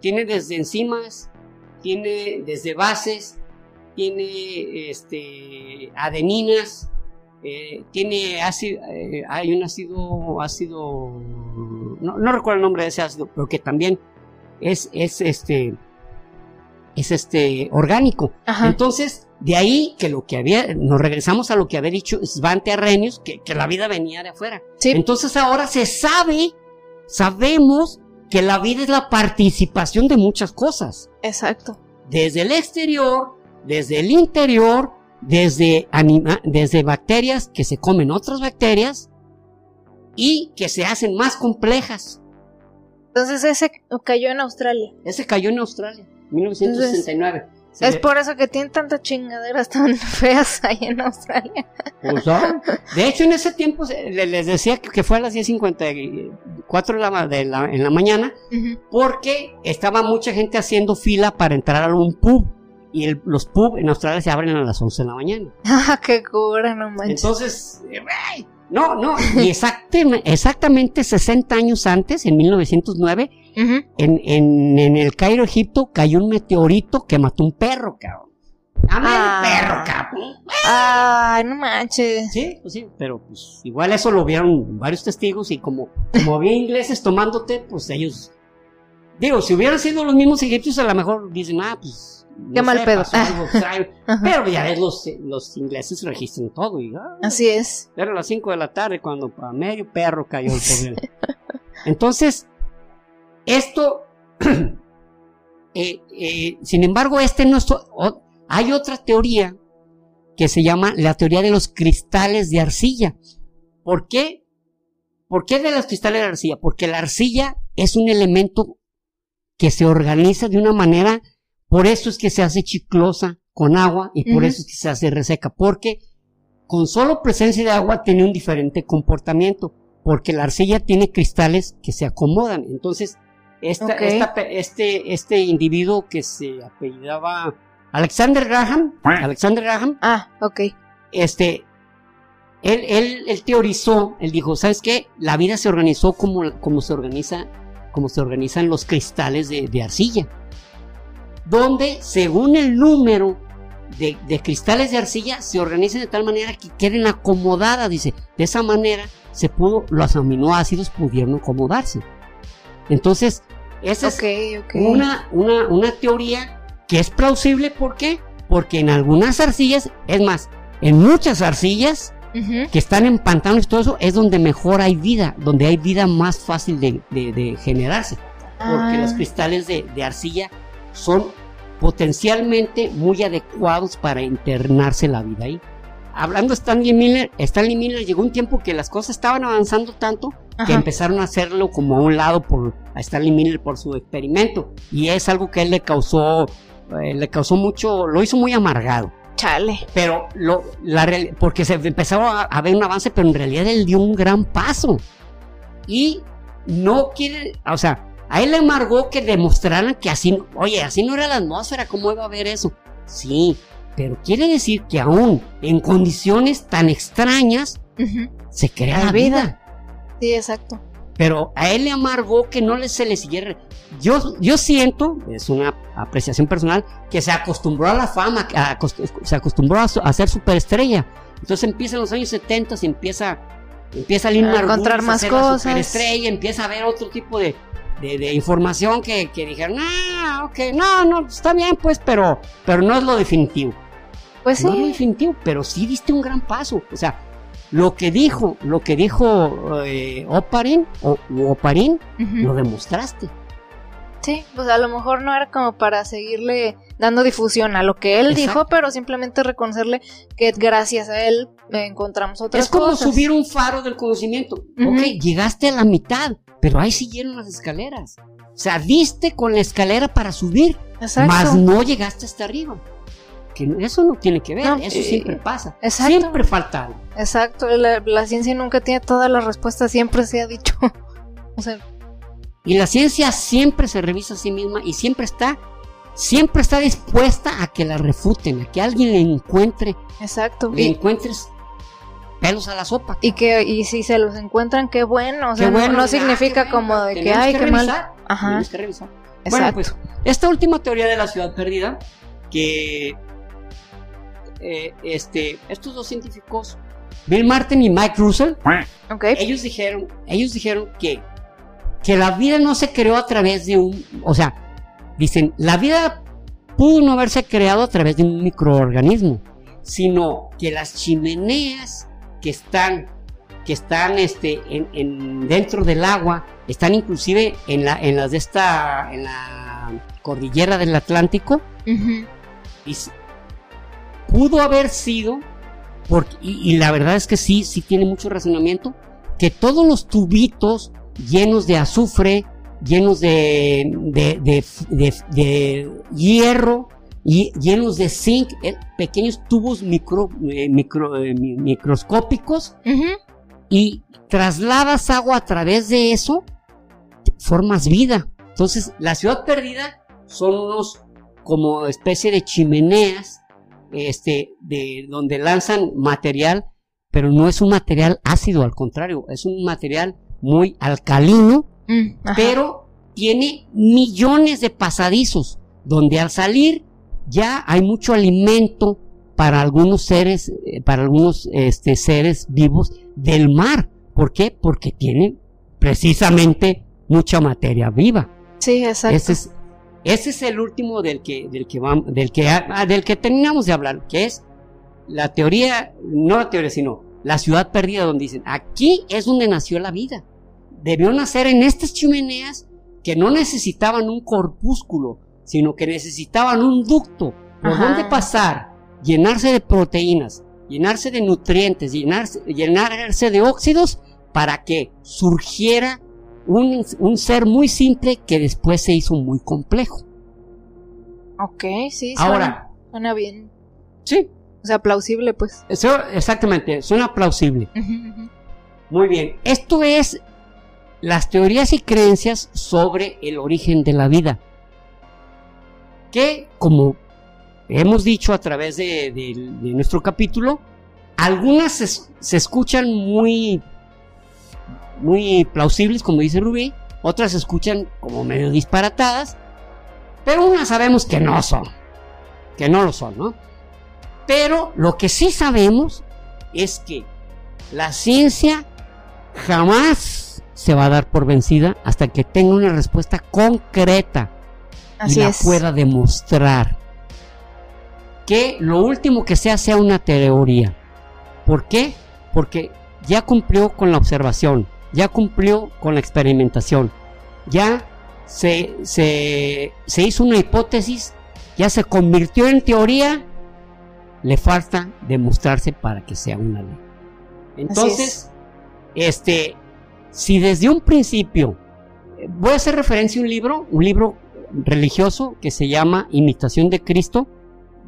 tiene desde enzimas, tiene desde bases, tiene este, adeninas, eh, tiene ácido, eh, hay un ácido, ácido, no, recuerdo el nombre de ese ácido, pero que también es, es este, es este orgánico. Entonces, de ahí que lo que había, nos regresamos a lo que había dicho Svante Arrhenius, que, que la vida venía de afuera. Entonces ahora se sabe, sabemos que la vida es la participación de muchas cosas. Exacto. Desde el exterior, desde el interior, desde, anima, desde bacterias que se comen otras bacterias y que se hacen más complejas. Entonces ese cayó en Australia. Ese cayó en Australia, 1969. Es por eso que tienen tantas chingaderas tan feas ahí en Australia. Pues, de hecho, en ese tiempo les decía que fue a las 10.54 de la, en la mañana, porque estaba mucha gente haciendo fila para entrar a un pub y los pubs en Australia se abren a las 11 de la mañana. Ah, qué cura, no manches. Entonces, no, no, y exactamente 60 años antes, en 1909, en, en, en, el Cairo, Egipto, cayó un meteorito que mató un perro, cabrón. Ah, perro, cabrón. Ay, no manches. Sí, pues sí, pero pues igual eso lo vieron varios testigos y como, como había ingleses tomándote, pues ellos... Digo, si hubieran sido los mismos egipcios, a lo mejor dicen, ah, pues Qué mal pedo. pero ya ves, los, los ingleses registran todo. Y, ah, Así es. Era las 5 de la tarde cuando a medio perro cayó el pobre. Entonces, esto, eh, eh, sin embargo, este no es, hay otra teoría que se llama la teoría de los cristales de arcilla. ¿Por qué? ¿Por qué de los cristales de arcilla? Porque la arcilla es un elemento que se organiza de una manera por eso es que se hace chiclosa con agua y por eso es que se hace reseca, porque con solo presencia de agua tiene un diferente comportamiento, porque la arcilla tiene cristales que se acomodan. Entonces, esta, este, este individuo que se apellidaba Alexander Graham, Alexander Graham, ah, ok, este, él, él, él teorizó, él dijo, ¿sabes qué? La vida se organizó como, como se organiza, como se organizan los cristales de, de arcilla donde según el número de, cristales de arcilla se organizan de tal manera que queden acomodadas, dice. De esa manera se pudo, los aminoácidos pudieron acomodarse. Entonces, esa es Una, una, una teoría que es plausible, ¿por qué? Porque en algunas arcillas, es más, en muchas arcillas que están en pantanos y todo eso, es donde mejor hay vida, donde hay vida más fácil de, generarse. Porque ah. los cristales de, de arcilla son potencialmente muy adecuados para internarse la vida ahí. Hablando de Stanley Miller, Stanley Miller llegó un tiempo que las cosas estaban avanzando tanto que empezaron a hacerlo como a un lado por a Stanley Miller por su experimento y es algo que él le causó eh, le causó mucho, lo hizo muy amargado. Chale. Pero lo, la porque se empezaba a, ver un avance, pero en realidad él dio un gran paso. Y no quiere, o sea, a él le amargó que demostraran que así, oye, así no era la atmósfera, ¿cómo iba a haber eso? Sí, pero quiere decir que aún en condiciones tan extrañas se crea la vida. Sí, exacto. Pero a él le amargó que no le, se le siguiera. Yo, yo siento, es una apreciación personal, que se acostumbró a la fama, se acostumbró a, ser superestrella. Entonces empieza en los años 70 y empieza, empieza a, a encontrar más cosas. superestrella, empieza a ver otro tipo de, de, información que, que, dijeron, ah, ok, no, no, está bien, pues, pero, pero no es lo definitivo. Pues no es lo definitivo, pero sí diste un gran paso. O sea, lo que dijo, lo que dijo eh, Oparin, o, Oparin, lo demostraste. Sí, pues a lo mejor no era como para seguirle dando difusión a lo que él dijo, pero simplemente reconocerle que gracias a él encontramos otras cosas. Es como subir un faro del conocimiento. Ok, llegaste a la mitad, pero ahí siguieron las escaleras. O sea, diste con la escalera para subir, Exacto. mas no llegaste hasta arriba. porque eso no tiene que ver, No, eso eh, siempre pasa. exacto. Siempre falta algo. Exacto, la, la ciencia nunca tiene todas las respuestas, siempre se ha dicho. o sea, Y la ciencia siempre se revisa a sí misma y siempre está, siempre está dispuesta a que la refuten, a que alguien le encuentre, exacto. le encuentres pelos a la sopa. y que y si se los encuentran, qué bueno. O sea, Qué no- bueno, no, significa qué como de que, tenemos ay, que mal. revisar, Ajá. tenemos que revisar. Exacto. Bueno, pues esta última teoría de la ciudad perdida, que eh, este, estos dos científicos, Bill Martin y Mike Russell, ellos dijeron, ellos dijeron que, que la vida no se creó a través de un, o sea, dicen, la vida pudo no haberse creado a través de un microorganismo, sino que las chimeneas que están, que están este, en, en- dentro del agua, están inclusive en, la, en las de esta, en la cordillera del Atlántico, y pudo haber sido, porque, y, y la verdad es que sí, sí tiene mucho razonamiento, que todos los tubitos llenos de azufre, llenos de- de- de hierro, y llenos de zinc, eh, pequeños tubos micro, eh, micro- eh, mi- microscópicos, y trasladas agua a través de eso, formas vida. Entonces, la ciudad perdida son unos como especie de chimeneas, este, de donde lanzan material, pero no es un material ácido, al contrario, es un material muy alcalino, Mm, pero tiene millones de pasadizos, donde al salir ya hay mucho alimento para algunos seres, eh, para algunos este, seres vivos del mar. ¿Por qué? Porque tiene precisamente mucha materia viva. Sí, exacto. Ese es, ese es el último del que, del que vamos, del que, ah, del que terminamos de hablar, que es la teoría, no la teoría, sino la ciudad perdida, donde dicen, aquí es donde nació la vida. Debió nacer en estas chimeneas que no necesitaban un corpúsculo, sino que necesitaban un ducto por Ajá. donde pasar, llenarse de proteínas, llenarse de nutrientes, llenarse, llenarse de óxidos, para que surgiera un, un ser muy simple que después se hizo muy complejo. Ok, sí, suena, Ahora, suena bien. sí, O sea, plausible, pues. eso exactamente, suena plausible. Muy bien, esto es las teorías y creencias sobre el origen de la vida. Que, como hemos dicho a través de, nuestro capítulo, algunas se, se escuchan muy, muy plausibles, como dice Rubí, otras se escuchan como medio disparatadas, pero unas sabemos que no son, que no lo son, ¿no? Pero lo que sí sabemos es que la ciencia jamás se va a dar por vencida hasta que tenga una respuesta concreta Así y la es. pueda demostrar. Que lo último que sea sea una teoría. ¿Por qué? Porque ya cumplió con la observación, ya cumplió con la experimentación, ya se, se, se hizo una hipótesis, ya se convirtió en teoría, le falta demostrarse para que sea una ley. Entonces, este, si desde un principio, eh, voy a hacer referencia a un libro, un libro religioso que se llama Imitación de Cristo,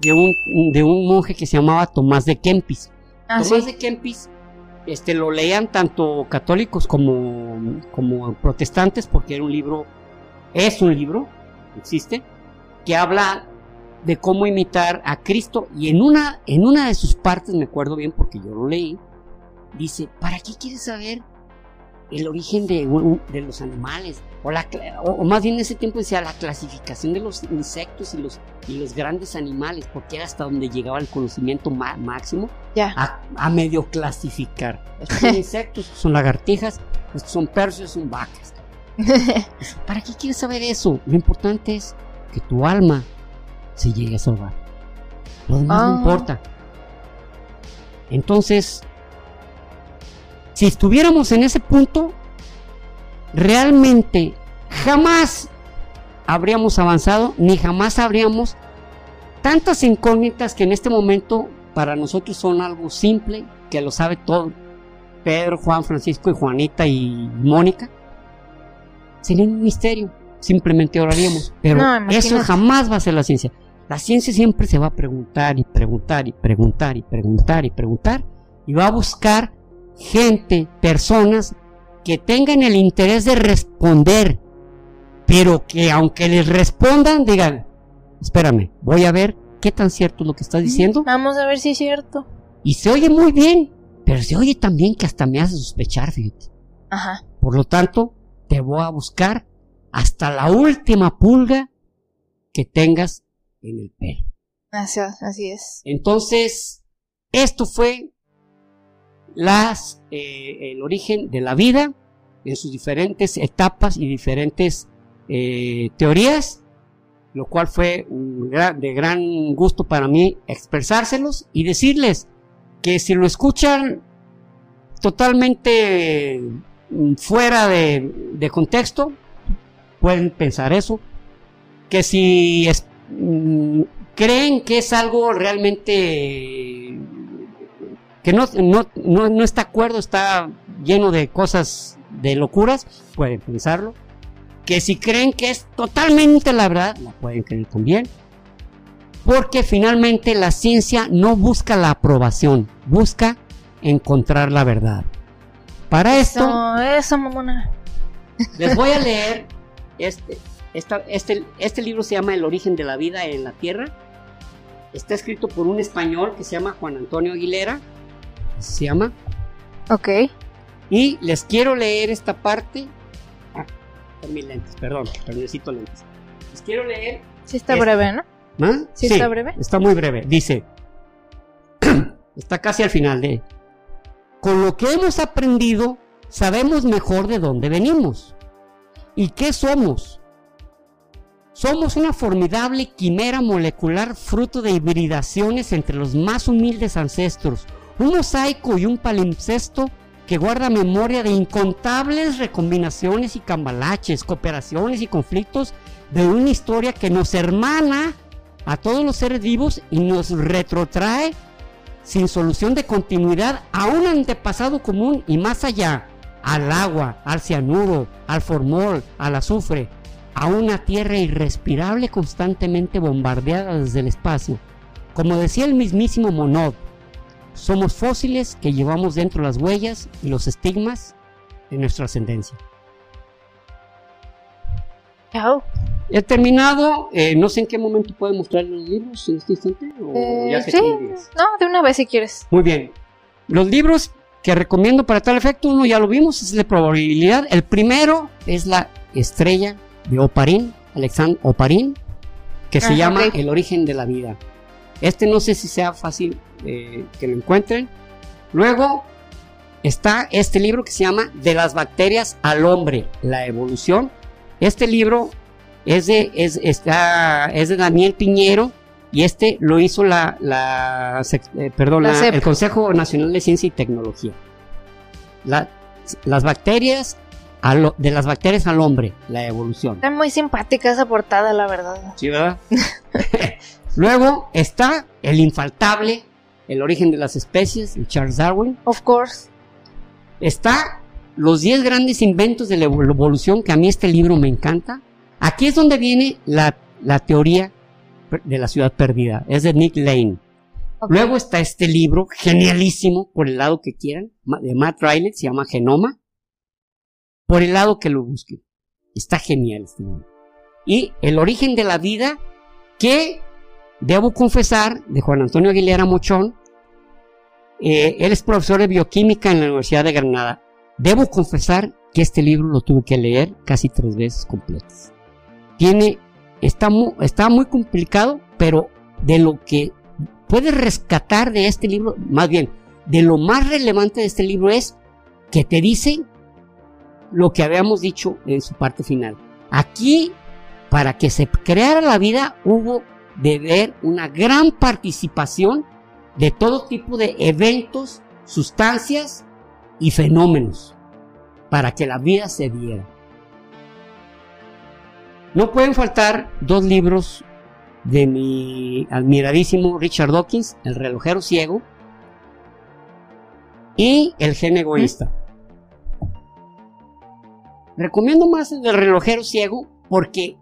de un, de un monje que se llamaba Tomás de Kempis. Ah, Tomás sí. de Kempis, este, lo leían tanto católicos como, como protestantes, porque era un libro, es un libro, existe, que habla de cómo imitar a Cristo, y en una, en una de sus partes, me acuerdo bien porque yo lo leí, dice, ¿para qué quieres saber el origen de, de los animales? O, la, cla- o, o más bien en ese tiempo decía la clasificación de los insectos y los, y los grandes animales, porque era hasta donde llegaba el conocimiento máximo Ya. a, a medio clasificar. Estos son insectos, estos son lagartijas, estos son perros, son vacas. ¿Para qué quieres saber eso? Lo importante es que tu alma se llegue a salvar. Lo demás Ah. no importa. Entonces, si estuviéramos en ese punto, realmente jamás habríamos avanzado, ni jamás habríamos tantas incógnitas que en este momento para nosotros son algo simple, que lo sabe todo. Pedro, Juan, Francisco y Juanita y Mónica. Sería un misterio. Simplemente oraríamos. Pero No, eso jamás va a ser la ciencia. La ciencia siempre se va a preguntar y preguntar y preguntar y preguntar y preguntar y va a buscar gente, personas que tengan el interés de responder, pero que aunque les respondan digan, espérame, voy a ver qué tan cierto es lo que estás diciendo. Vamos a ver si es cierto. Y se oye muy bien, pero se oye también que hasta me hace sospechar, fíjate. Ajá. Por lo tanto, te voy a buscar hasta la última pulga que tengas en el pelo. Así, así es. Entonces, esto fue las, eh, el origen de la vida en sus diferentes etapas y diferentes eh, teorías, lo cual fue de gran gusto para mí expresárselos y decirles que si lo escuchan totalmente mm, fuera de, contexto, pueden pensar eso, que si mm, creen que es algo realmente que no, no, no, no está acuerdo, está lleno de cosas de locuras, pueden pensarlo. Que si creen que es totalmente la verdad, la pueden creer también. Porque finalmente la ciencia no busca la aprobación, busca encontrar la verdad. Para esto, Eso, eso, mamona. les voy a leer este, esta- este, este libro se llama El origen de la vida en la Tierra. Está escrito por un español que se llama Juan Antonio Aguilera. Se llama. Ok. Y les quiero leer esta parte. Ah, con mis lentes, perdón, necesito lentes. Les quiero leer. Sí está Es- breve, ¿no? ¿Ah? ¿Sí está breve? Está muy breve. Dice, está casi al final de... Con lo que hemos aprendido, sabemos mejor de dónde venimos. ¿Y qué somos? Somos una formidable quimera molecular fruto de hibridaciones entre los más humildes ancestros, un mosaico y un palimpsesto que guarda memoria de incontables recombinaciones y cambalaches, cooperaciones y conflictos de una historia que nos hermana a todos los seres vivos y nos retrotrae sin solución de continuidad a un antepasado común y más allá, al agua, al cianuro, al formol, al azufre, a una tierra irrespirable constantemente bombardeada desde el espacio. Como decía el mismísimo Monod, somos fósiles que llevamos dentro las huellas y los estigmas de nuestra ascendencia. Chao. He terminado, eh, no sé en qué momento puedo mostrar los libros en este instante. O Eh, ya que sí. No, de una vez si quieres. Muy bien. Los libros que recomiendo para tal efecto, uno ya lo vimos, es de probabilidad. El primero es La estrella de Oparín, Alexandre Oparín, que se Ajá, llama. El origen de la vida. Este no sé si sea fácil eh, que lo encuentren. Luego está este libro que se llama De las bacterias al hombre, la evolución. Este libro es de, es, está, es de Daniel Piñero y este lo hizo la, eh, perdón, La el Consejo Nacional de Ciencia y Tecnología. La- las bacterias, de las bacterias al hombre, la evolución. Está muy simpática esa portada, la verdad. Sí, ¿verdad? Luego está el infaltable, el origen de las especies, de Charles Darwin. Of course. Está los 10 grandes inventos de la evol- evolución, que a mí este libro me encanta. Aquí es donde viene la, la teoría de la ciudad perdida, es de Nick Lane. Luego está este libro, genialísimo, por el lado que quieran, de Matt Riley, se llama Genoma. Por el lado que lo busquen. Está genial este libro. Y El origen de la vida, que debo confesar, de Juan Antonio Aguilera Mochón, eh, él es profesor de bioquímica en la Universidad de Granada. Debo confesar que este libro lo tuve que leer casi tres veces completas. Tiene, está, mu- está muy complicado, pero de lo que puedes rescatar de este libro, más bien, de lo más relevante de este libro es que te dice lo que habíamos dicho en su parte final. Aquí, para que se creara la vida, hubo de ver una gran participación de todo tipo de eventos, sustancias y fenómenos para que la vida se diera. No pueden faltar dos libros de mi admiradísimo Richard Dawkins, El relojero ciego y El gen egoísta. Recomiendo más el del relojero ciego porque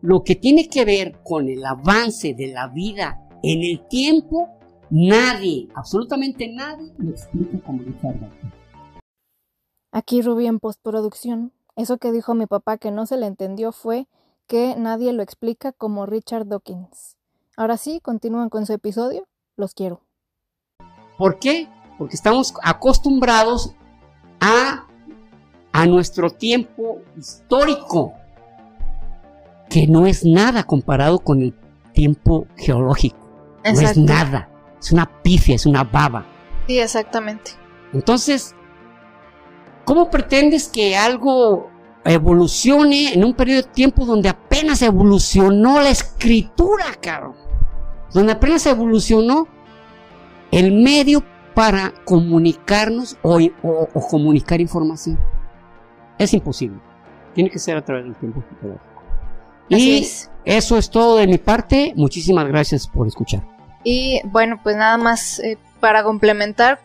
lo que tiene que ver con el avance de la vida en el tiempo, nadie, absolutamente nadie, lo explica como Richard Dawkins. Aquí Rubí en postproducción, eso que dijo mi papá que no se le entendió fue que nadie lo explica como Richard Dawkins. Ahora sí, continúan con su episodio, los quiero. ¿Por qué? Porque estamos acostumbrados a, a nuestro tiempo histórico, que no es nada comparado con el tiempo geológico. No es nada. Es una pifia, es una baba. Sí, exactamente. Entonces, ¿cómo pretendes que algo evolucione en un periodo de tiempo donde apenas evolucionó la escritura, cabrón? Donde apenas evolucionó el medio para comunicarnos o, o- o comunicar información. Es imposible. Tiene que ser a través del tiempo geológico. Así Y es. eso es todo de mi parte. Muchísimas gracias por escuchar. Y bueno, pues nada más eh, para complementar,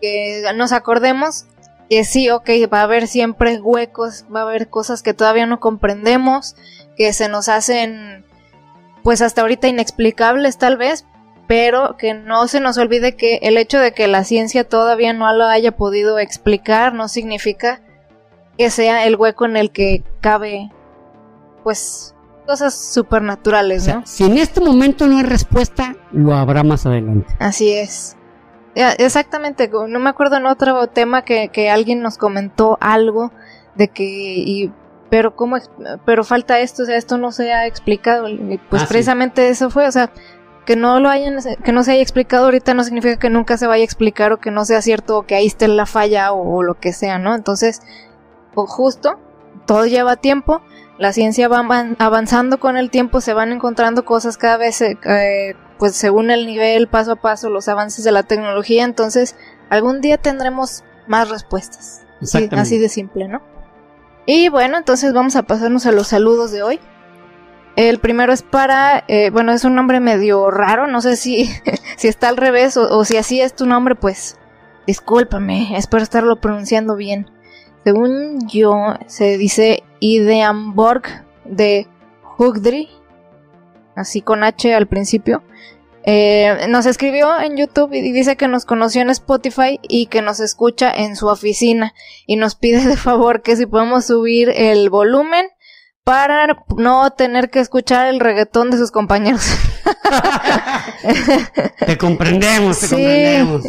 que nos acordemos que sí, ok, va a haber siempre huecos, va a haber cosas que todavía no comprendemos, que se nos hacen pues hasta ahorita inexplicables tal vez, pero que no se nos olvide que el hecho de que la ciencia todavía no lo haya podido explicar no significa que sea el hueco en el que cabe pues cosas O supernaturales, sea, ¿no? si en este momento no hay respuesta, lo habrá más adelante. Así es. Exactamente, no me acuerdo en otro tema que, que alguien nos comentó algo de que, y, pero cómo, pero falta esto, o sea, esto no se ha explicado, y pues Ah, sí. precisamente eso fue, o sea, que no lo hayan, que no se haya explicado ahorita no significa que nunca se vaya a explicar o que no sea cierto o que ahí esté la falla o, o lo que sea, ¿no? Entonces, pues, justo, todo lleva tiempo, la ciencia va avan- avanzando con el tiempo, se van encontrando cosas cada vez, eh, eh, pues según el nivel, paso a paso, los avances de la tecnología, entonces algún día tendremos más respuestas. Sí, así de simple, ¿no? Y bueno, entonces vamos a pasarnos a los saludos de hoy. El primero es para, eh, bueno, es un nombre medio raro, no sé si, si está al revés o, o si así es tu nombre, pues discúlpame, espero estarlo pronunciando bien. Según yo, se dice Ideamborg de Hugdri, así con H al principio. Eh, nos escribió en YouTube y dice que nos conoció en Spotify y que nos escucha en su oficina y nos pide de favor que si podemos subir el volumen para no tener que escuchar el reggaetón de sus compañeros. te comprendemos, te Sí. comprendemos.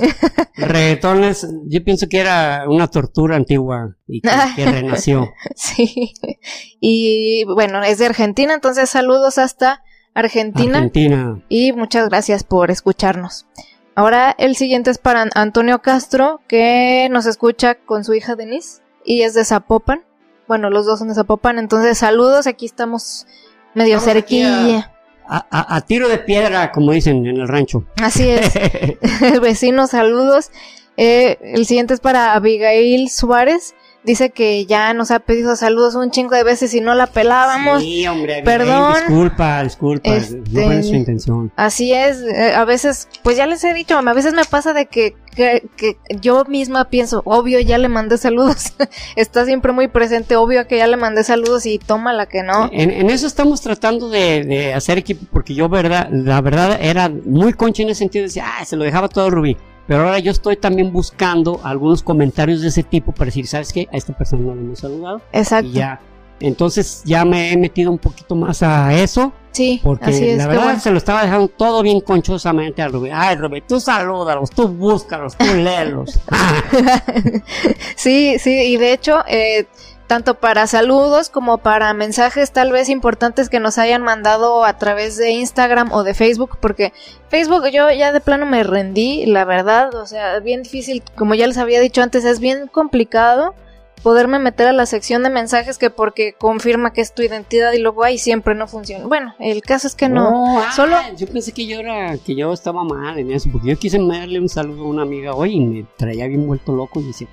El reggaetón es, yo pienso que era una tortura antigua y que, que renació. sí. Y bueno, es de Argentina, entonces saludos hasta Argentina. Argentina. y muchas gracias por escucharnos. Ahora el siguiente es para Antonio Castro, que nos escucha con su hija Denise y es de Zapopan. Bueno, los dos son de Zapopan, entonces saludos, aquí estamos medio Estamos aquí cerquilla. A, a- a tiro de piedra, como dicen en el rancho. Así es, vecinos, saludos. Eh, el siguiente es para Abigail Suárez, dice que ya nos ha pedido saludos un chingo de veces y no la pelábamos. Sí, hombre. Perdón. Disculpa, disculpa. Este- No fue su intención. Así es, eh, a veces, pues ya les he dicho, a veces me pasa de que, que, que yo misma pienso, obvio ya le mandé saludos, está siempre muy presente, obvio que ya le mandé saludos y toma la que no. En, en eso estamos tratando de, de hacer equipo, porque yo, verdad, la verdad, era muy concha en ese sentido. Decía, ah, se lo dejaba todo Rubí. Pero ahora yo estoy también buscando algunos comentarios de ese tipo para decir, ¿sabes qué? A esta persona no le hemos saludado. Exacto. Y ya. Entonces ya me he metido un poquito más a eso, Sí, porque así es. la verdad bueno. se lo estaba dejando todo bien conchosamente a Rubí. Ay, Rubí, tú salúdalos, tú búscalos, tú léelos. sí, sí, y de hecho, eh, tanto para saludos como para mensajes tal vez importantes que nos hayan mandado a través de Instagram o de Facebook, porque Facebook yo ya de plano me rendí, la verdad, o sea, bien difícil, como ya les había dicho antes, es bien complicado poderme meter a la sección de mensajes que porque confirma que es tu identidad y luego ahí siempre no funciona. Bueno, el caso es que no. ah, solo- Yo pensé que yo era, que yo estaba mal en eso, porque yo quise darle un saludo a una amiga hoy y me traía bien vuelto loco y decía,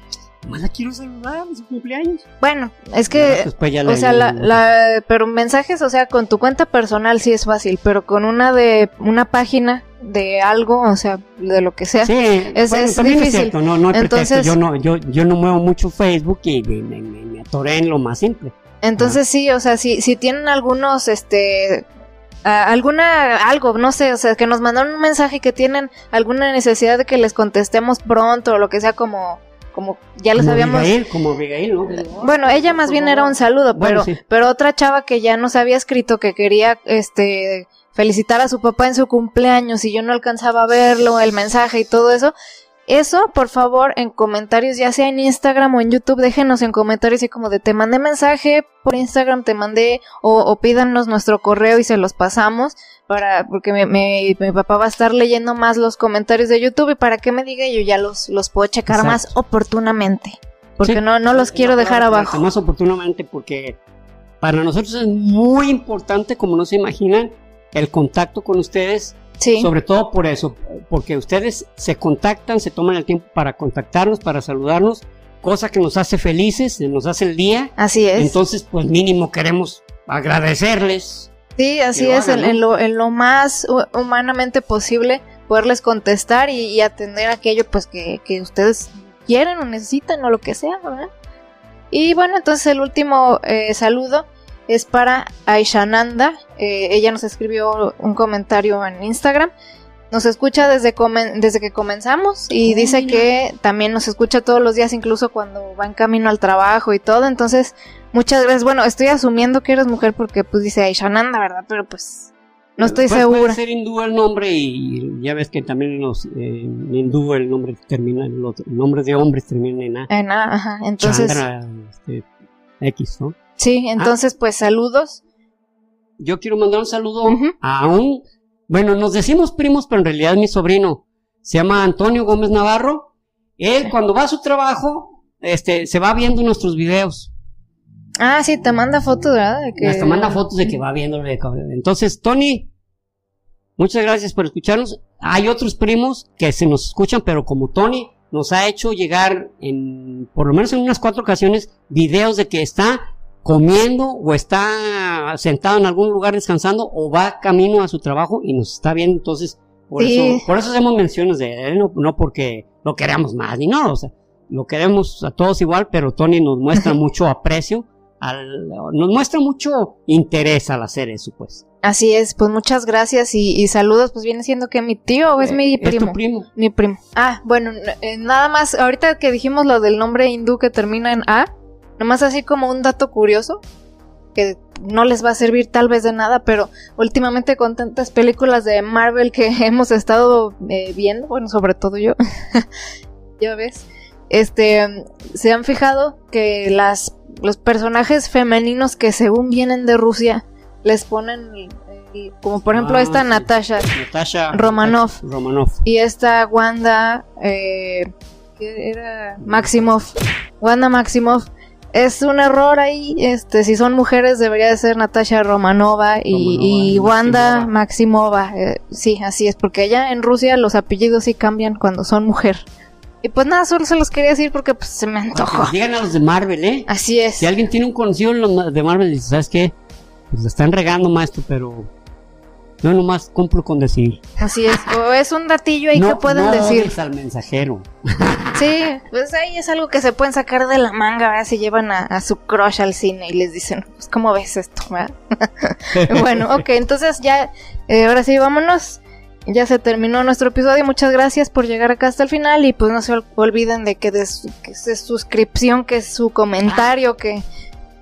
más la quiero saludar en su cumpleaños. Bueno, es que Después ya O sea, la, la- pero mensajes, o sea, con tu cuenta personal sí es fácil, pero con una de una página de algo, o sea, de lo que sea. Sí, es- bueno, es también difícil. es cierto, no, no. Entonces- Yo no, yo, yo no muevo mucho Facebook y me, me- atoré en lo más simple. Entonces sí, o sea, si, si tienen algunos, este, alguna, algo, no sé, o sea, que nos mandaron un mensaje que tienen alguna necesidad de que les contestemos pronto o lo que sea como como ya lo sabíamos. como Abigail, ¿no? Bueno, ella más bien era un saludo, pero, pero otra chava que ya nos había escrito que quería este felicitar a su papá en su cumpleaños y yo no alcanzaba a verlo, el mensaje y todo eso, eso, por favor, en comentarios, ya sea en Instagram o en YouTube, déjenos en comentarios y como de te mandé mensaje por Instagram, te mandé, o, pídanos nuestro correo y se los pasamos, para, porque mi, papá va a estar leyendo más los comentarios de YouTube y para que me diga yo ya los, los puedo checar más oportunamente. Porque no, no los quiero dejar abajo. Más oportunamente porque para nosotros es muy importante, como no se imaginan, el contacto con ustedes sobre todo por eso, porque ustedes se contactan, se toman el tiempo para contactarnos, para saludarnos, cosa que nos hace felices, nos hace el día. Así es. Entonces, pues mínimo queremos agradecerles. Sí, así es, en, lo, más humanamente posible, poderles contestar y, atender aquello pues que, ustedes quieren o necesitan o lo que sea, ¿verdad? Y bueno, entonces el último eh, saludo es para Aishananda. Eh, ella nos escribió un comentario en Instagram. Nos escucha desde, desde que comenzamos y dice que también nos escucha todos los días, incluso cuando va en camino al trabajo y todo. Entonces, muchas gracias. Bueno, estoy asumiendo que eres mujer porque pues dice Aishananda, ¿verdad? Pero pues no estoy pues, segura. Puede ser hindú el nombre y ya ves que también los, eh, en hindú el nombre termina, los nombres de hombres terminan en A. En A, ajá. Entonces. Este, X, ¿no? Sí, ah. entonces pues saludos. Yo quiero mandar un saludo a un, bueno, nos decimos primos, pero en realidad es mi sobrino. Se llama Antonio Gómez Navarro. Él cuando va a su trabajo, este, se va viendo nuestros videos. Ah, sí, te manda fotos, ¿verdad? De que... Te manda fotos de que va viendo. Entonces, Tony, muchas gracias por escucharnos. Hay otros primos que se nos escuchan, pero como Tony nos ha hecho llegar en, por lo menos en unas cuatro ocasiones, videos de que está comiendo o está sentado en algún lugar descansando o va camino a su trabajo y nos está viendo entonces por eso por eso hacemos menciones de él no, porque lo queramos más ni no o sea lo queremos a todos igual pero Tony nos muestra mucho aprecio al, nos muestra mucho interés al hacer eso pues Así es, pues muchas gracias y, saludos, pues viene siendo que mi tío o es eh, mi primo. tu primo. Mi primo. Ah, bueno, eh, nada más, ahorita que dijimos lo del nombre hindú que termina en A, Nomás así como un dato curioso, que no les va a servir tal vez de nada, pero últimamente con tantas películas de Marvel que hemos estado eh, viendo, bueno, sobre todo yo, ya ves, este, se han fijado que las, los personajes femeninos que según vienen de Rusia, les ponen como por ejemplo ah, esta Natasha, Natasha Romanov, Romanov, y esta Wanda eh, que era Maximoff. Wanda Maximoff es un error ahí. Este, si son mujeres debería de ser Natasha Romanova y, Wanda Maximova. Eh, sí, así es, porque allá en Rusia los apellidos sí cambian cuando son mujer. Y pues nada, solo se los quería decir porque pues, se me antojó. Llegan a los de Marvel, ¿eh? Así es. Si alguien tiene un conocido de Marvel, dice, ¿sabes qué? Pues le están regando, maestro, pero no nomás cumplo con decir. Así es, o es un datillo ahí que pueden no decir. al mensajero. Sí, pues ahí es algo que se pueden sacar de la manga, ¿verdad? Si llevan a, su crush al cine y les dicen, pues, ¿cómo ves esto? bueno, ok, entonces ya, eh, ahora sí, vámonos. Ya se terminó nuestro episodio. Muchas gracias por llegar acá hasta el final. Y pues no se olviden de que de su, que es suscripción, que es su comentario, que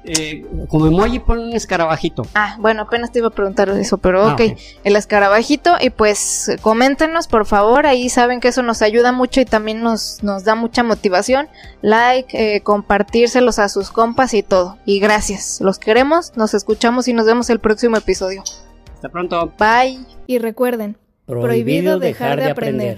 eh, como emoji pon un escarabajito. Ah, bueno, apenas te iba a preguntar eso, pero ah, ok, el escarabajito y pues coméntenos por favor, ahí saben que eso nos ayuda mucho y también nos, nos da mucha motivación, like, eh, compartírselos a sus compas y todo. Y gracias, los queremos, nos escuchamos y nos vemos el próximo episodio. Hasta pronto. Bye. Y recuerden, prohibido, dejar, de aprender.